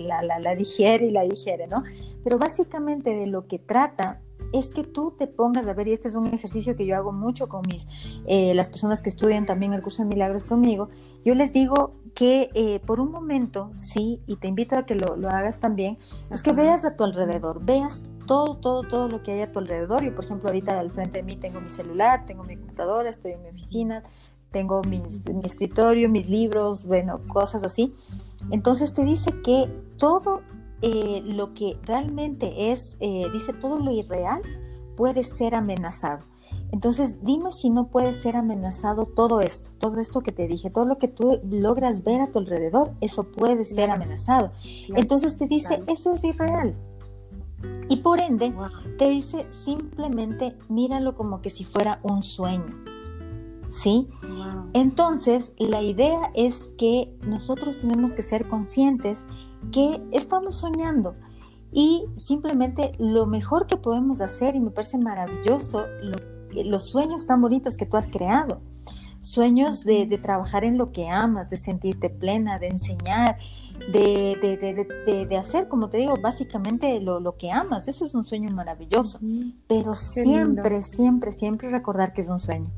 la, la, digiere y la digiere, ¿no? Pero básicamente de lo que trata es que tú te pongas a ver, y este es un ejercicio que yo hago mucho con mis, eh, las personas que estudian también el curso de milagros conmigo, yo les digo que eh, por un momento, sí, y te invito a que lo, hagas también, es que veas a tu alrededor, veas todo, todo, todo lo que hay a tu alrededor. Yo, por ejemplo, ahorita al frente de mí tengo mi celular, tengo mi computadora, estoy en mi oficina, tengo mi escritorio, mis libros, bueno, cosas así. Entonces te dice que todo eh, lo que realmente es, eh, dice todo lo irreal, puede ser amenazado. Entonces, dime si no puede ser amenazado todo esto, todo esto que te dije, todo lo que tú logras ver a tu alrededor, eso puede ser amenazado. Entonces te dice, eso es irreal. Y por ende, te dice simplemente míralo como que si fuera un sueño. ¿Sí? Entonces, la idea es que nosotros tenemos que ser conscientes que estamos soñando. Y simplemente lo mejor que podemos hacer, y me parece maravilloso, los sueños tan bonitos que tú has creado. Sueños de, trabajar en lo que amas, de sentirte plena, de enseñar, de, de hacer, como te digo, básicamente lo, lo, que amas. Eso es un sueño maravilloso. Pero siempre, siempre, siempre recordar que es un sueño.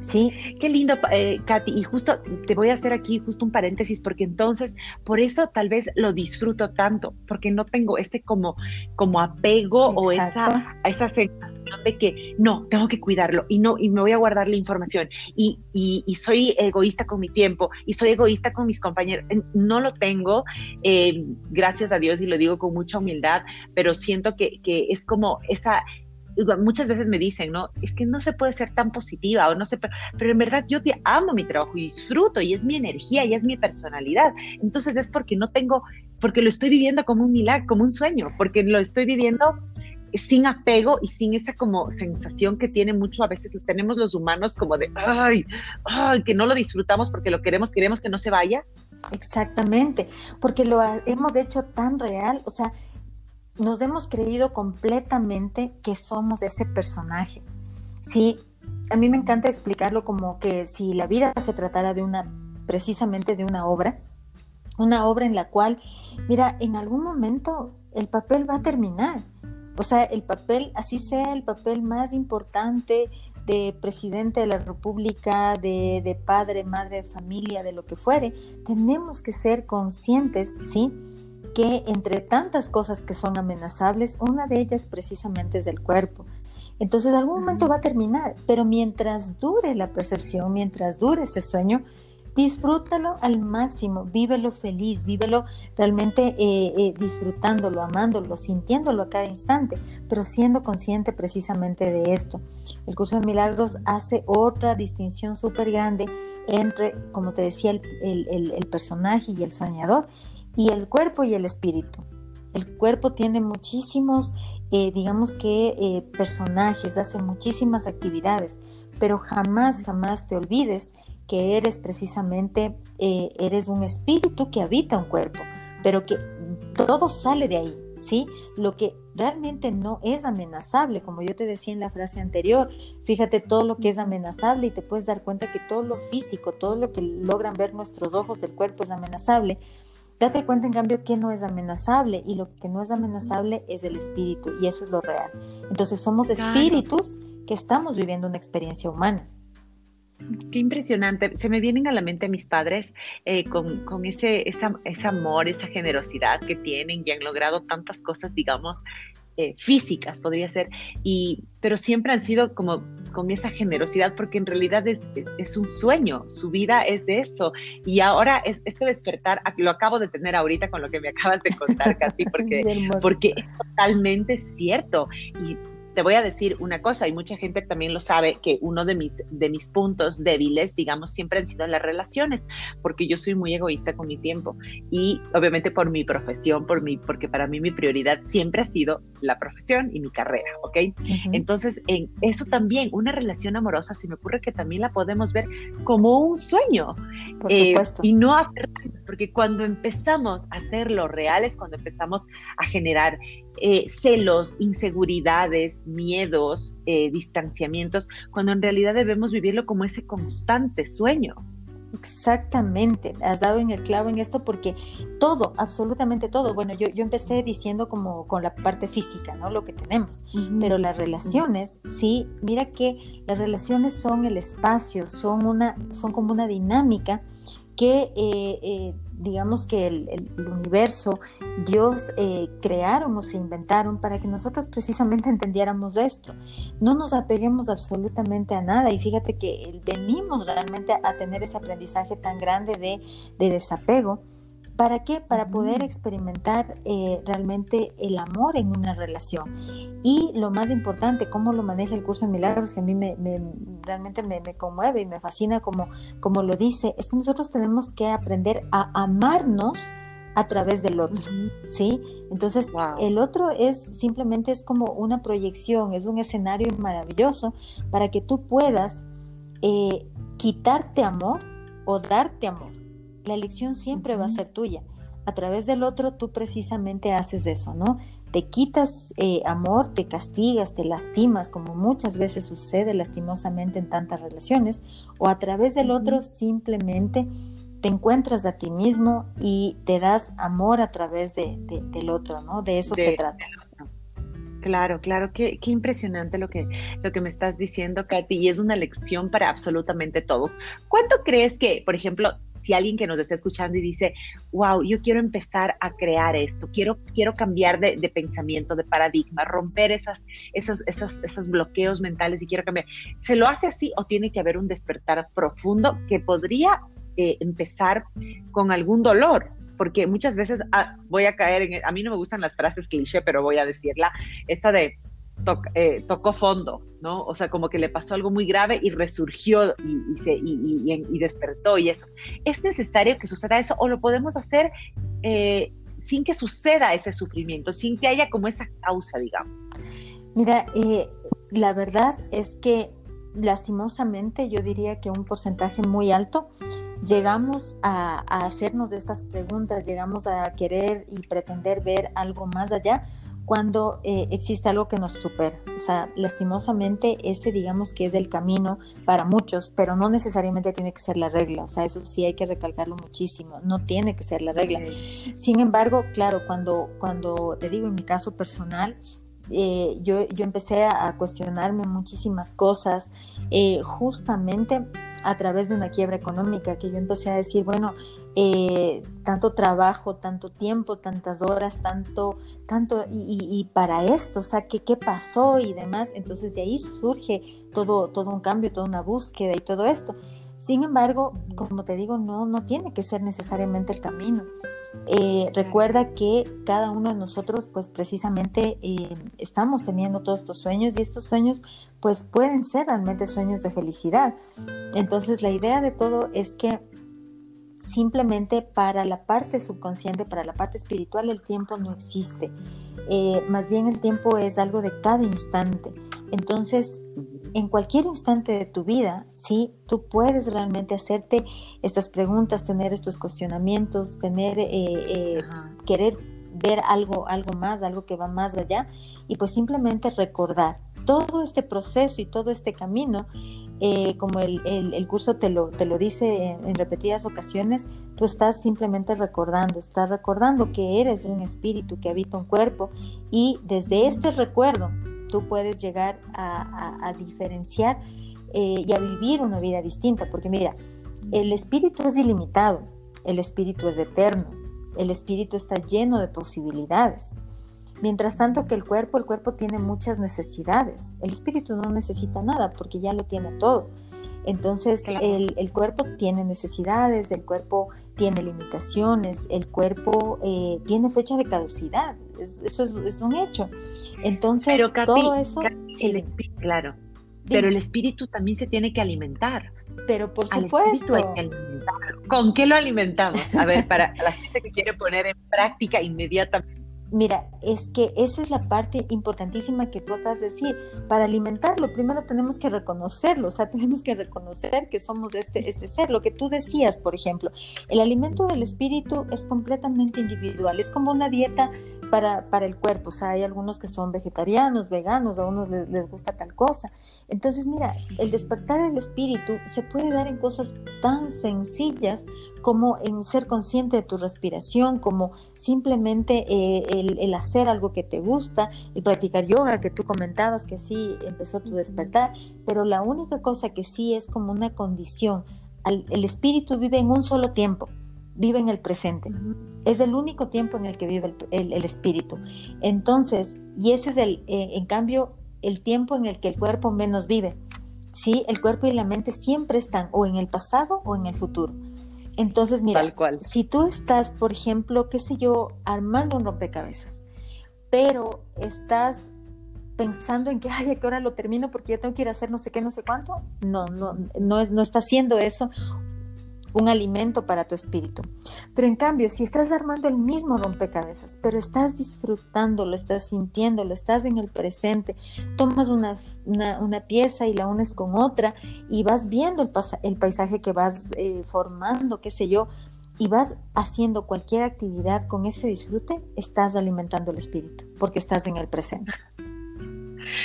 Sí, qué lindo, eh, Katy. Y justo te voy a hacer aquí justo un paréntesis, porque entonces, por eso tal vez lo disfruto tanto, porque no tengo ese como, como apego o esa, esa sensación de que no, tengo que cuidarlo y no, y me voy a guardar la información. Y, y, soy egoísta con mi tiempo y soy egoísta con mis compañeros. No lo tengo, eh, gracias a Dios, y lo digo con mucha humildad, pero siento que, que es como esa muchas veces me dicen, ¿no? Es que no se puede ser tan positiva o no sé, pero, en verdad yo te amo mi trabajo y disfruto y es mi energía y es mi personalidad. Entonces es porque no tengo, porque lo estoy viviendo como un milagro, como un sueño, porque lo estoy viviendo sin apego y sin esa como sensación que tiene mucho a veces tenemos los humanos como de ay, ay, que no lo disfrutamos porque lo queremos, queremos que no se vaya. Exactamente, porque lo hemos hecho tan real, o sea, nos hemos creído completamente que somos ese personaje. Sí, a mí me encanta explicarlo como que si la vida se tratara de una, precisamente de una obra, una obra en la cual, mira, en algún momento el papel va a terminar. O sea, el papel, así sea el papel más importante de presidente de la República, de, de padre, madre, familia, de lo que fuere, tenemos que ser conscientes, ¿sí? Que entre tantas cosas que son amenazables, una de ellas precisamente es el cuerpo. Entonces, en algún momento va a terminar, pero mientras dure la percepción, mientras dure ese sueño, disfrútalo al máximo, vívelo feliz, vívelo realmente eh, eh, disfrutándolo, amándolo, sintiéndolo a cada instante, pero siendo consciente precisamente de esto. El curso de milagros hace otra distinción súper grande entre, como te decía, el personaje y el soñador y el cuerpo y el espíritu. El cuerpo tiene muchísimos, eh, digamos que, eh, personajes, hace muchísimas actividades, pero jamás, jamás te olvides que eres precisamente, eh, eres un espíritu que habita un cuerpo, pero que todo sale de ahí, ¿sí? Lo que realmente no es amenazable, como yo te decía en la frase anterior, fíjate todo lo que es amenazable y te puedes dar cuenta que todo lo físico, todo lo que logran ver nuestros ojos del cuerpo es amenazable, Date cuenta, en cambio, que no es amenazable y lo que no es amenazable es el espíritu y eso es lo real. Entonces somos espíritus que estamos viviendo una experiencia humana. Qué impresionante. Se me vienen a la mente mis padres eh, con, ese, ese amor, esa generosidad que tienen y han logrado tantas cosas, digamos, eh, físicas, podría ser, y, pero siempre han sido como con esa generosidad, porque en realidad es, es un sueño, su vida es eso, y ahora es, este despertar, lo acabo de tener ahorita con lo que me acabas de contar, Katy, (laughs) porque, porque es totalmente cierto, y te voy a decir una cosa, y mucha gente también lo sabe, que uno de mis, de mis puntos débiles, digamos, siempre han sido las relaciones, porque yo soy muy egoísta con mi tiempo y obviamente por mi profesión, por mi, porque para mí mi prioridad siempre ha sido la profesión y mi carrera, ¿ok? Entonces, en eso también, una relación amorosa, se me ocurre que también la podemos ver como un sueño. Por eh, supuesto. Y no porque cuando empezamos a hacerlo reales, cuando empezamos a generar eh, celos, inseguridades, miedos, eh, distanciamientos, cuando en realidad debemos vivirlo como ese constante sueño. Exactamente, has dado en el clavo en esto porque todo, absolutamente todo, bueno, yo, yo empecé diciendo como con la parte física, ¿no? Lo que tenemos, pero las relaciones, sí, mira que las relaciones son el espacio, son, una, son como una dinámica que eh, eh, digamos que el, universo, Dios eh, crearon o se inventaron para que nosotros precisamente entendiéramos esto. No nos apeguemos absolutamente a nada y fíjate que venimos realmente a tener ese aprendizaje tan grande de, de desapego ¿Para qué? Para poder experimentar eh, realmente el amor en una relación. Y lo más importante, cómo lo maneja el curso de milagros, que a mí me, realmente me, conmueve y me fascina como, como lo dice, es que nosotros tenemos que aprender a amarnos a través del otro, ¿sí? Entonces, el otro es simplemente es como una proyección, es un escenario maravilloso para que tú puedas eh, quitarte amor o darte amor. La elección siempre va a ser tuya. A través del otro tú precisamente haces eso, ¿no? Te quitas eh, amor, te castigas, te lastimas, como muchas veces sucede lastimosamente en tantas relaciones, o a través del otro simplemente te encuentras a ti mismo y te das amor a través de, del otro, ¿no? De eso se trata. Claro, claro, qué, qué, impresionante lo que, lo que me estás diciendo, Katy, y es una lección para absolutamente todos. ¿Cuánto crees que, por ejemplo, si alguien que nos está escuchando y dice, wow, yo quiero empezar a crear esto, quiero, quiero cambiar de, pensamiento, de paradigma, romper esas, esos, esos, esos bloqueos mentales y quiero cambiar, ¿se lo hace así o tiene que haber un despertar profundo que podría eh, empezar con algún dolor? porque muchas veces ah, voy a caer en, a mí no me gustan las frases cliché, pero voy a decirla, esa de eh, tocó fondo, ¿no? O sea, como que le pasó algo muy grave y resurgió y, se, y, despertó y eso. ¿Es necesario que suceda eso o lo podemos hacer eh, sin que suceda ese sufrimiento, sin que haya como esa causa, digamos? Mira, eh, la verdad es que lastimosamente yo diría que un porcentaje muy alto llegamos a, hacernos estas preguntas, llegamos a querer y pretender ver algo más allá cuando eh, existe algo que nos supera. O sea, lastimosamente ese digamos que es el camino para muchos, pero no necesariamente tiene que ser la regla. O sea, eso sí hay que recalcarlo muchísimo. No tiene que ser la regla. Sin embargo, claro, cuando, cuando te digo en mi caso personal, eh, yo, yo, empecé a cuestionarme muchísimas cosas, eh, justamente a través de una quiebra económica, que yo empecé a decir, bueno, eh, tanto trabajo, tanto tiempo, tantas horas, tanto, tanto, y, para esto, o sea, ¿qué, ¿qué, pasó y demás? Entonces de ahí surge todo, todo un cambio, toda una búsqueda y todo esto. Sin embargo, como te digo, no, no tiene que ser necesariamente el camino. Eh, recuerda que cada uno de nosotros, pues precisamente eh, estamos teniendo todos estos sueños y estos sueños, pues pueden ser realmente sueños de felicidad. Entonces, la idea de todo es que simplemente para la parte subconsciente, para la parte espiritual, el tiempo no existe. Eh, más bien el tiempo es algo de cada instante. Entonces, en cualquier instante de tu vida, sí, tú puedes realmente hacerte estas preguntas, tener estos cuestionamientos, tener, eh, eh, querer ver algo, algo más, algo que va más allá, y pues simplemente recordar todo este proceso y todo este camino, eh, como el, curso te lo, te lo dice en, en, repetidas ocasiones, tú estás simplemente recordando, estás recordando que eres un espíritu que habita un cuerpo y desde este recuerdo tú puedes llegar a, diferenciar eh, y a vivir una vida distinta, porque mira, el espíritu es ilimitado, el espíritu es eterno, el espíritu está lleno de posibilidades. Mientras tanto que el cuerpo, el cuerpo tiene muchas necesidades. El espíritu no necesita nada porque ya lo tiene todo. Entonces el, cuerpo tiene necesidades, el cuerpo tiene limitaciones, el cuerpo eh, tiene fecha de caducidad, eso es, un hecho. Entonces todo eso... claro, pero el espíritu también se tiene que alimentar. Pero por supuesto. ¿Con qué lo alimentamos? A ver, para la gente que quiere poner en práctica inmediatamente Mira, es que esa es la parte importantísima que tú acabas de decir. Para alimentarlo, primero tenemos que reconocerlo, o sea, (laughs) tenemos que reconocer que somos este, este ser. Lo que tú decías, por ejemplo, el alimento del espíritu es completamente individual, es como una dieta para, para el cuerpo. O sea, hay algunos que son vegetarianos, veganos, a unos les, les gusta tal cosa. Entonces, mira, el despertar del espíritu se puede dar en cosas tan sencillas como en ser consciente de tu respiración, como simplemente eh, el, hacer algo que te gusta, el practicar yoga, que tú comentabas que sí empezó tu despertar, pero la única cosa que sí es como una condición, el espíritu vive en un solo tiempo, vive en el presente. Es el único tiempo en el que vive el, espíritu. Entonces, y ese es el, eh, en cambio, el tiempo en el que el cuerpo menos vive. Sí, el cuerpo y la mente siempre están o en el pasado o en el futuro. Entonces, mira, si tú estás, por ejemplo, qué sé yo, armando un rompecabezas, pero estás pensando en que, ay, ¿a qué hora lo termino? Porque ya tengo que ir a hacer no sé qué, no sé cuánto. No, no, no, no está haciendo eso un alimento para tu espíritu. Pero en cambio, si estás armando el mismo rompecabezas, pero estás disfrutando, lo estás sintiendo, lo estás en el presente, tomas una, pieza y la unes con otra y vas viendo el, el paisaje que vas eh, formando, qué sé yo, y vas haciendo cualquier actividad con ese disfrute, estás alimentando el espíritu, porque estás en el presente.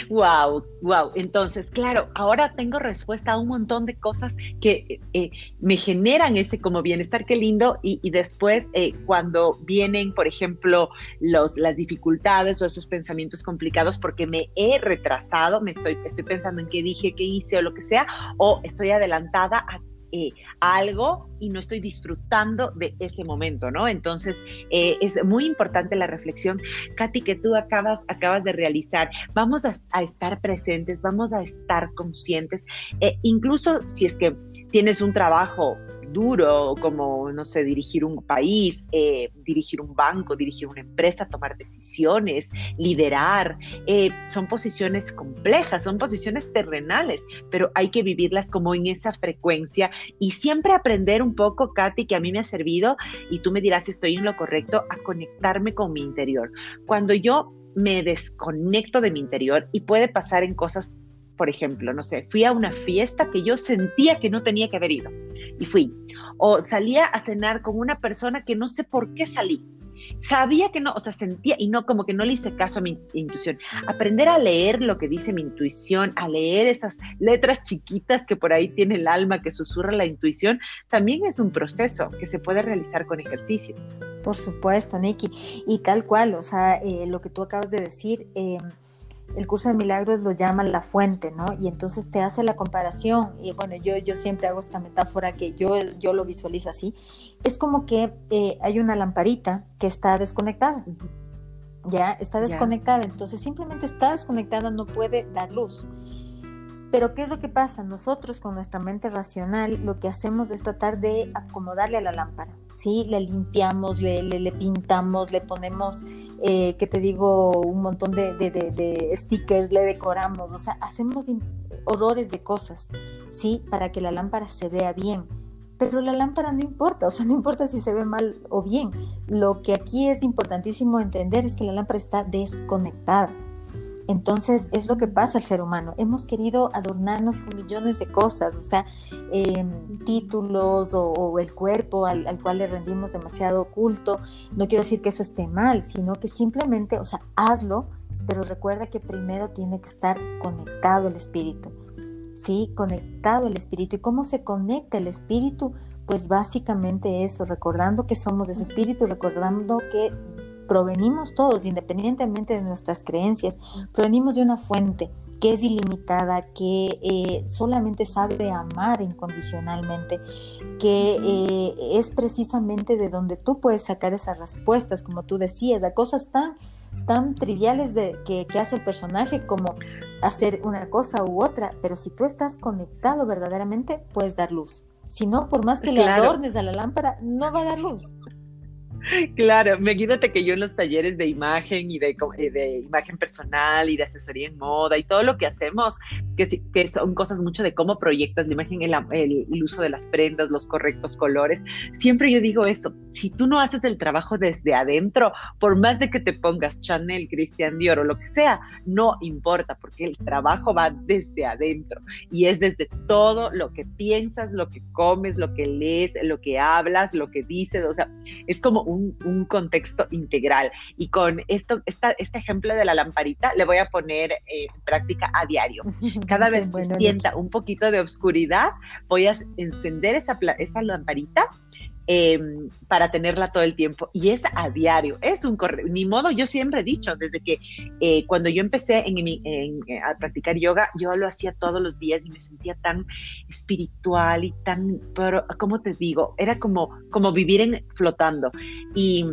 Wow, wow. Entonces, claro, ahora tengo respuesta a un montón de cosas que eh, me generan ese como bienestar, qué lindo. Y, después, eh, cuando vienen, por ejemplo, los, las dificultades o esos pensamientos complicados, porque me he retrasado, me estoy, estoy pensando en qué dije, qué hice o lo que sea, o estoy adelantada a eh, algo y no estoy disfrutando de ese momento, ¿no? Entonces, eh, es muy importante la reflexión, Katy, que tú acabas, acabas de realizar. Vamos a, estar presentes, vamos a estar conscientes, eh, incluso si es que tienes un trabajo duro, como, no sé, dirigir un país, eh, dirigir un banco, dirigir una empresa, tomar decisiones, liderar. Eh, son posiciones complejas, son posiciones terrenales, pero hay que vivirlas como en esa frecuencia y siempre aprender un poco, Katy, que a mí me ha servido, y tú me dirás si estoy en lo correcto, a conectarme con mi interior. Cuando yo me desconecto de mi interior y puede pasar en cosas por ejemplo, no sé, fui a una fiesta que yo sentía que no tenía que haber ido y fui. O salía a cenar con una persona que no sé por qué salí. Sabía que no, o sea, sentía y no como que no le hice caso a mi intuición. Aprender a leer lo que dice mi intuición, a leer esas letras chiquitas que por ahí tiene el alma que susurra la intuición, también es un proceso que se puede realizar con ejercicios. Por supuesto, Nikki. Y tal cual, o sea, eh, lo que tú acabas de decir, eh, el curso de milagros lo llaman la fuente, ¿no? Y entonces te hace la comparación. Y bueno, yo, yo siempre hago esta metáfora que yo, yo lo visualizo así. Es como que eh, hay una lamparita que está desconectada. Ya está desconectada, entonces simplemente está desconectada, no puede dar luz. Pero ¿qué es lo que pasa? Nosotros con nuestra mente racional lo que hacemos es tratar de acomodarle a la lámpara, ¿sí? Le limpiamos, le, le, pintamos, le ponemos, eh, ¿qué te digo? Un montón de, de, stickers, le decoramos, o sea, hacemos horrores de cosas, ¿sí? Para que la lámpara se vea bien. Pero la lámpara no importa, o sea, no importa si se ve mal o bien. Lo que aquí es importantísimo entender es que la lámpara está desconectada. Entonces es lo que pasa al ser humano. Hemos querido adornarnos con millones de cosas, o sea, em, títulos o, el cuerpo al, al, cual le rendimos demasiado culto. No quiero decir que eso esté mal, sino que simplemente, o sea, hazlo, pero recuerda que primero tiene que estar conectado el espíritu. ¿Sí? Conectado el espíritu. ¿Y cómo se conecta el espíritu? Pues básicamente eso, recordando que somos de ese espíritu, recordando que provenimos todos, independientemente de nuestras creencias, provenimos de una fuente que es ilimitada, que eh, solamente sabe amar incondicionalmente, que eh, es precisamente de donde tú puedes sacar esas respuestas, como tú decías, a cosas tan tan triviales de, que, hace el personaje como hacer una cosa u otra, pero si tú estás conectado verdaderamente, puedes dar luz. Si no, por más que le adornes a la lámpara, no va a dar luz. Claro, imagínate que yo en los talleres de imagen y de, eh, de, imagen personal y de asesoría en moda y todo lo que hacemos, que, son cosas mucho de cómo proyectas la imagen, el, el, uso de las prendas, los correctos colores, siempre yo digo eso, si tú no haces el trabajo desde adentro, por más de que te pongas Chanel, Christian Dior o lo que sea, no importa, porque el trabajo va desde adentro y es desde todo lo que piensas, lo que comes, lo que lees, lo que hablas, lo que dices, o sea, es como un un, contexto integral. Y con esto, esta, este ejemplo de la lamparita, le voy a poner eh, en práctica a diario. (laughs) Cada vez que sienta un poquito de oscuridad, voy a encender esa, esa lamparita Em, para tenerla todo el tiempo. Y es a diario, es un correo. Ni modo, yo siempre he dicho, desde que eh, cuando yo empecé en, a practicar yoga, yo lo hacía todos los días y me sentía tan espiritual y tan, pero, ¿cómo te digo? Era como, como vivir en, flotando. Y,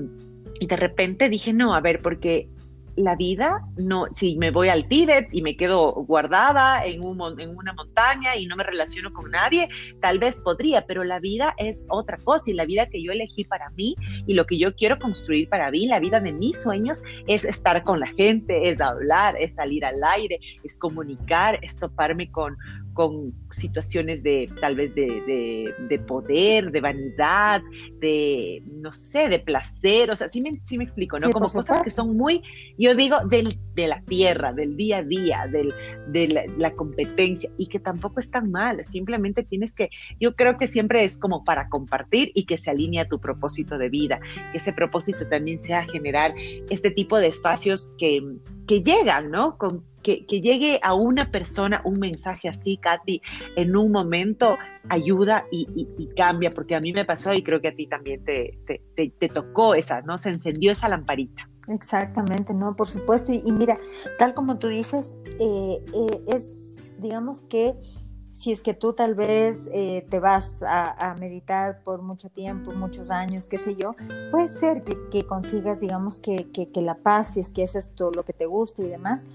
y de repente dije, no, a ver, porque la vida, no, si me voy al Tíbet y me quedo guardada en, un, en una montaña y no me relaciono con nadie, tal vez podría, pero la vida es otra cosa y la vida que yo elegí para mí y lo que yo quiero construir para mí, la vida de mis sueños es estar con la gente, es hablar, es salir al aire, es comunicar, es toparme con, con situaciones de tal vez de, de, poder, de vanidad, de, no sé, de placer, o sea, sí me, sí me explico, ¿no? Como cosas que son muy, yo digo, del, de la tierra, del día a día, del, de la, la, competencia, y que tampoco es tan mal, simplemente tienes que, yo creo que siempre es como para compartir y que se alinee a tu propósito de vida, que ese propósito también sea generar este tipo de espacios que, que llegan, ¿no? Con, que, llegue a una persona un mensaje así, Katy, en un momento ayuda y, cambia, porque a mí me pasó y creo que a ti también te, te, tocó esa, ¿no? Se encendió esa lamparita. Exactamente, no, por supuesto. Y, mira, tal como tú dices, eh, eh, es, digamos que si es que tú tal vez eh, te vas a, meditar por mucho tiempo, muchos años, qué sé yo, puede ser que, consigas, digamos, que, que, que, la paz, si es que es esto lo que te gusta y demás,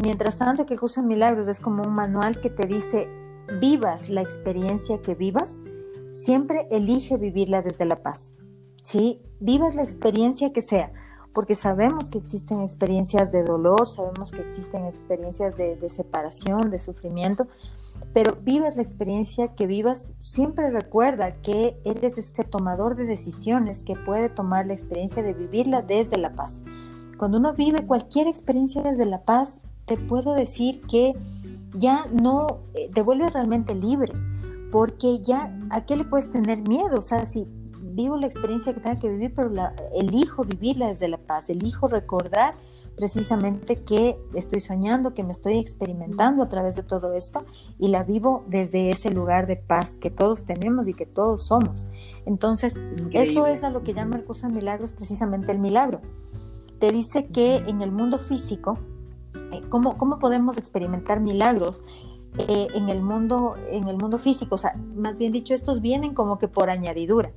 Mientras tanto, que el curso de milagros es como un manual que te dice, vivas la experiencia que vivas, siempre elige vivirla desde la paz. ¿Sí? Vivas la experiencia que sea, porque sabemos que existen experiencias de dolor, sabemos que existen experiencias de, de separación, de sufrimiento, pero vivas la experiencia que vivas, siempre recuerda que eres ese tomador de decisiones que puede tomar la experiencia de vivirla desde la paz. Cuando uno vive cualquier experiencia desde la paz, te puedo decir que ya no eh, te vuelves realmente libre, porque ya a qué le puedes tener miedo, o sea, si vivo la experiencia que tenga que vivir, pero la, elijo vivirla desde la paz, elijo recordar precisamente que estoy soñando, que me estoy experimentando a través de todo esto y la vivo desde ese lugar de paz que todos tenemos y que todos somos. Entonces, eso es a lo que llama el curso de milagros precisamente el milagro. Te dice que en el mundo físico, ¿Cómo, cómo podemos experimentar milagros eh, en, el mundo, en el mundo físico? O sea, más bien dicho, estos vienen como que por añadidura.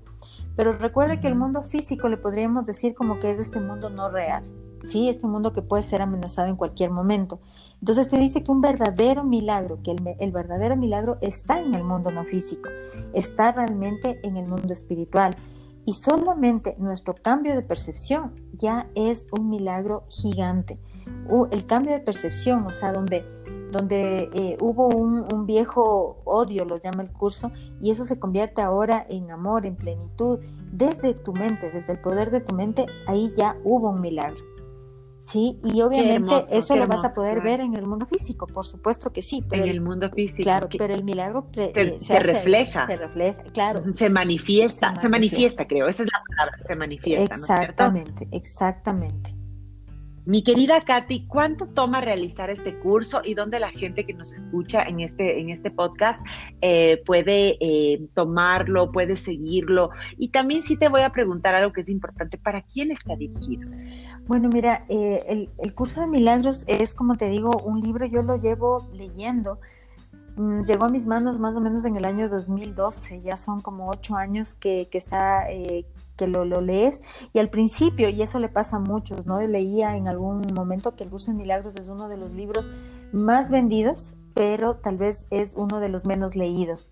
Pero recuerde que el mundo físico le podríamos decir como que es este mundo no real. ¿sí? Este mundo que puede ser amenazado en cualquier momento. Entonces te dice que un verdadero milagro, que el, el, verdadero milagro está en el mundo no físico, está realmente en el mundo espiritual. Y solamente nuestro cambio de percepción ya es un milagro gigante el cambio de percepción, o sea, donde, donde eh, hubo un, viejo odio, lo llama el curso, y eso se convierte ahora en amor, en plenitud, desde tu mente, desde el poder de tu mente, ahí ya hubo un milagro. Sí, y obviamente eso lo vas a poder ver en el mundo físico, por supuesto que sí. Pero en el mundo físico. Claro, pero el milagro se, eh, refleja. Se refleja, claro. Se manifiesta, se manifiesta, creo, esa es la palabra, se manifiesta. Exactamente, exactamente. Mi querida Katy, ¿cuánto toma realizar este curso y dónde la gente que nos escucha en este, en este podcast eh, puede eh, tomarlo, puede seguirlo? Y también sí te voy a preguntar algo que es importante, ¿para quién está dirigido? Bueno, mira, eh, el, curso de milagros es, como te digo, un libro, yo lo llevo leyendo Mm, llegó a mis manos más o menos en el año 2012, ya son como ocho años que, que está, que lo, lees, y al principio, y eso le pasa a muchos, ¿no? Leía en algún momento que El Curso de Milagros es uno de los libros más vendidos, pero tal vez es uno de los menos leídos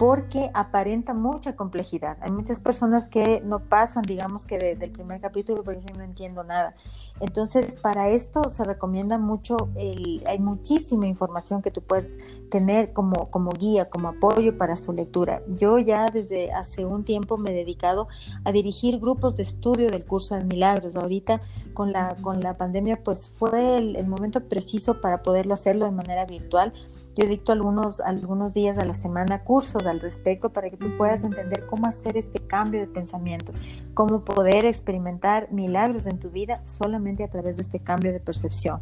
porque aparenta mucha complejidad. Hay muchas personas que no pasan, digamos que del primer capítulo porque dicen no entiendo nada. Entonces, para esto se recomienda mucho, el, hay muchísima información que tú puedes tener como, como guía, como apoyo para su lectura. Yo ya desde hace un tiempo me he dedicado a dirigir grupos de estudio del curso de milagros. Ahorita con la, con la pandemia, pues fue el, el momento preciso para poderlo hacerlo de manera virtual. Yo dicto algunos, algunos días a la semana cursos al respecto para que tú puedas entender cómo hacer este cambio de pensamiento, cómo poder experimentar milagros en tu vida solamente a través de este cambio de percepción.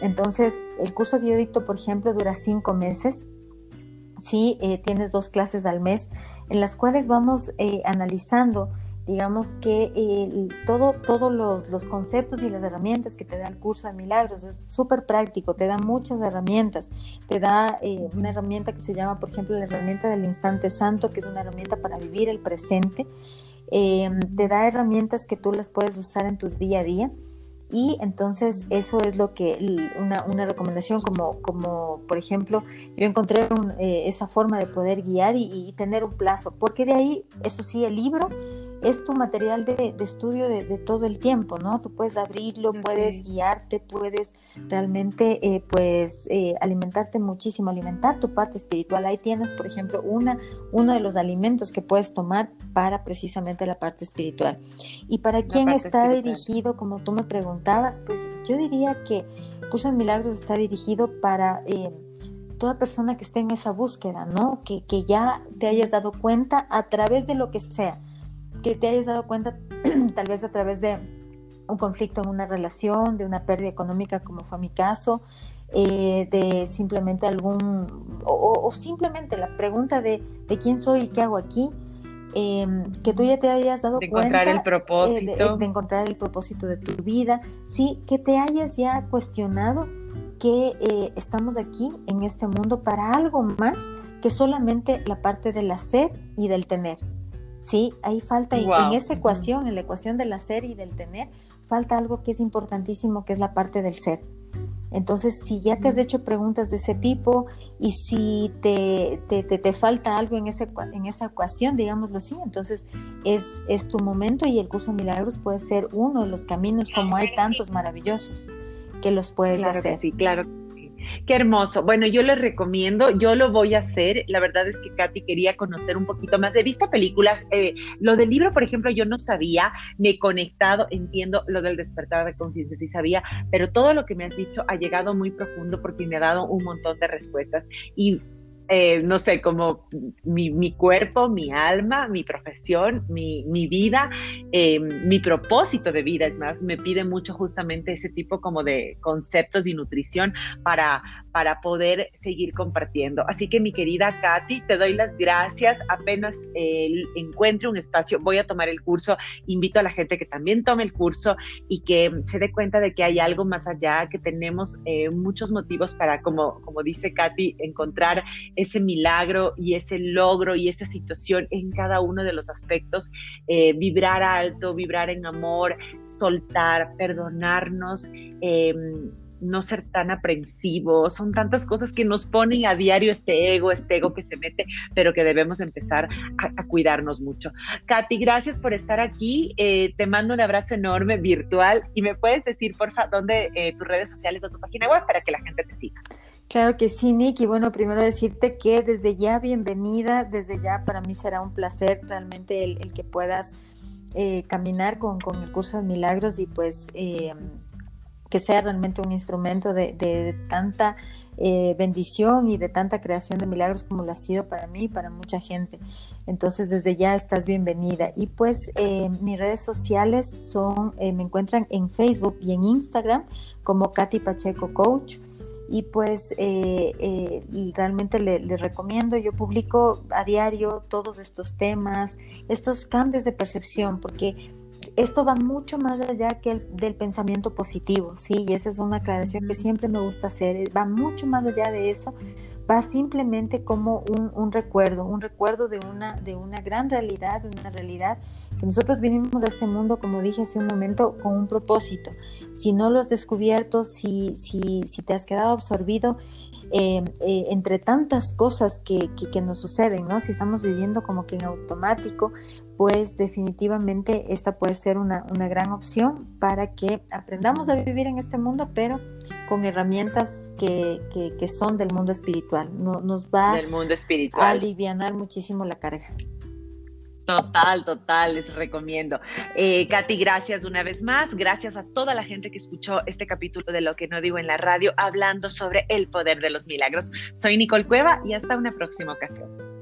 Entonces, el curso que yo por ejemplo, dura cinco meses. Sí, eh, tienes dos clases al mes en las cuales vamos eh, analizando digamos que eh, todo, todos los, los, conceptos y las herramientas que te da el curso de milagros es súper práctico, te da muchas herramientas, te da eh, una herramienta que se llama, por ejemplo, la herramienta del instante santo, que es una herramienta para vivir el presente, eh, te da herramientas que tú las puedes usar en tu día a día. Y entonces eso es lo que una, una recomendación como, como, por ejemplo, yo encontré esa forma de poder guiar y, y, tener un plazo, porque de ahí, eso sí, el libro es tu material de, estudio de, todo el tiempo, ¿no? Tú puedes abrirlo, puedes guiarte, puedes realmente, eh, pues, eh, alimentarte muchísimo, alimentar tu parte espiritual. Ahí tienes, por ejemplo, una, uno de los alimentos que puedes tomar para precisamente la parte espiritual. ¿Y para quién está dirigido, como tú me preguntabas? Pues yo diría que Curso de Milagros está dirigido para... Eh, toda persona que esté en esa búsqueda, ¿no? Que, que ya te hayas dado cuenta a través de lo que sea, que te hayas dado cuenta (clears throat) tal vez a través de un conflicto en una relación, de una pérdida económica como fue mi caso, eh, de simplemente algún, o, simplemente la pregunta de, de, quién soy y qué hago aquí, em, que tú ya te hayas dado de cuenta encontrar el propósito. de, encontrar el propósito de tu vida, sí, que te hayas ya cuestionado que eh, estamos aquí en este mundo para algo más que solamente la parte del hacer y del tener. ¿Sí? Ahí falta, en esa ecuación, en la ecuación del hacer y del tener, falta algo que es importantísimo, que es la parte del ser. Entonces, si ya te has hecho preguntas de ese tipo y si te, te, te, falta algo en, ese, en esa ecuación, digámoslo así, entonces es, es tu momento y el curso de milagros puede ser uno de los caminos, como hay tantos maravillosos, que los puedes hacer. sí, claro Qué hermoso. Bueno, yo les recomiendo, yo lo voy a hacer. La verdad es que Katy quería conocer un poquito más. He visto películas, eh, lo del libro, por ejemplo, yo no sabía, me he conectado, entiendo lo del despertar de conciencia, sí sabía, pero todo lo que me has dicho ha llegado muy profundo porque me ha dado un montón de respuestas y eh, no sé, como mi, cuerpo, mi alma, mi profesión, mi, vida, eh, mi propósito de vida. Es más, me pide mucho justamente ese tipo como de conceptos y nutrición para, para poder seguir compartiendo. Así que mi querida Katy, te doy las gracias. Apenas eh, encuentre un espacio, voy a tomar el curso. Invito a la gente que también tome el curso y que se dé cuenta de que hay algo más allá, que tenemos muchos motivos para, como, como dice Katy, encontrar ese milagro y ese logro y esa situación en cada uno de los aspectos, eh, vibrar alto, vibrar en amor, soltar, perdonarnos. Em, no ser tan aprensivos, son tantas cosas que nos ponen a diario este ego, este ego que se mete, pero que debemos empezar a, cuidarnos mucho. Katy, gracias por estar aquí, eh, te mando un abrazo enorme virtual y me puedes decir, porfa, dónde eh, tus redes sociales o tu página web para que la gente te siga. Claro que sí, Nick. Y bueno, primero decirte que desde ya, bienvenida, desde ya para mí será un placer realmente el, que puedas eh, caminar con, el curso de milagros y pues eh, que sea realmente un instrumento de, tanta eh, bendición y de tanta creación de milagros como lo ha sido para mí y para mucha gente. Entonces, desde ya estás bienvenida. Y pues mis redes sociales son, me encuentran en Facebook y en Instagram como Katy Pacheco Coach y pues eh, eh, realmente les recomiendo, yo publico a diario todos estos temas, estos cambios de percepción, porque esto va mucho más allá que el, del pensamiento positivo, ¿sí? Y esa es una aclaración que siempre me gusta hacer, va mucho más allá de eso, va simplemente como un, recuerdo, un recuerdo de una, de una gran realidad, de una realidad que nosotros vinimos a este mundo, como dije hace un momento, con un propósito. Si no lo has descubierto, si, si, si te has quedado absorbido eh, eh, entre tantas cosas que, que, nos suceden, ¿no? Si estamos viviendo como que en automático, pues definitivamente esta puede ser una, una, gran opción para que aprendamos a vivir en este mundo, pero con herramientas que, que, son del mundo espiritual. No, nos va del mundo espiritual. a aliviar muchísimo la carga. Total, total, les recomiendo. Eh, Katy, gracias una vez más. Gracias a toda la gente que escuchó este capítulo de Lo que no digo en la radio, hablando sobre el poder de los milagros. Soy Nicole Cueva y hasta una próxima ocasión.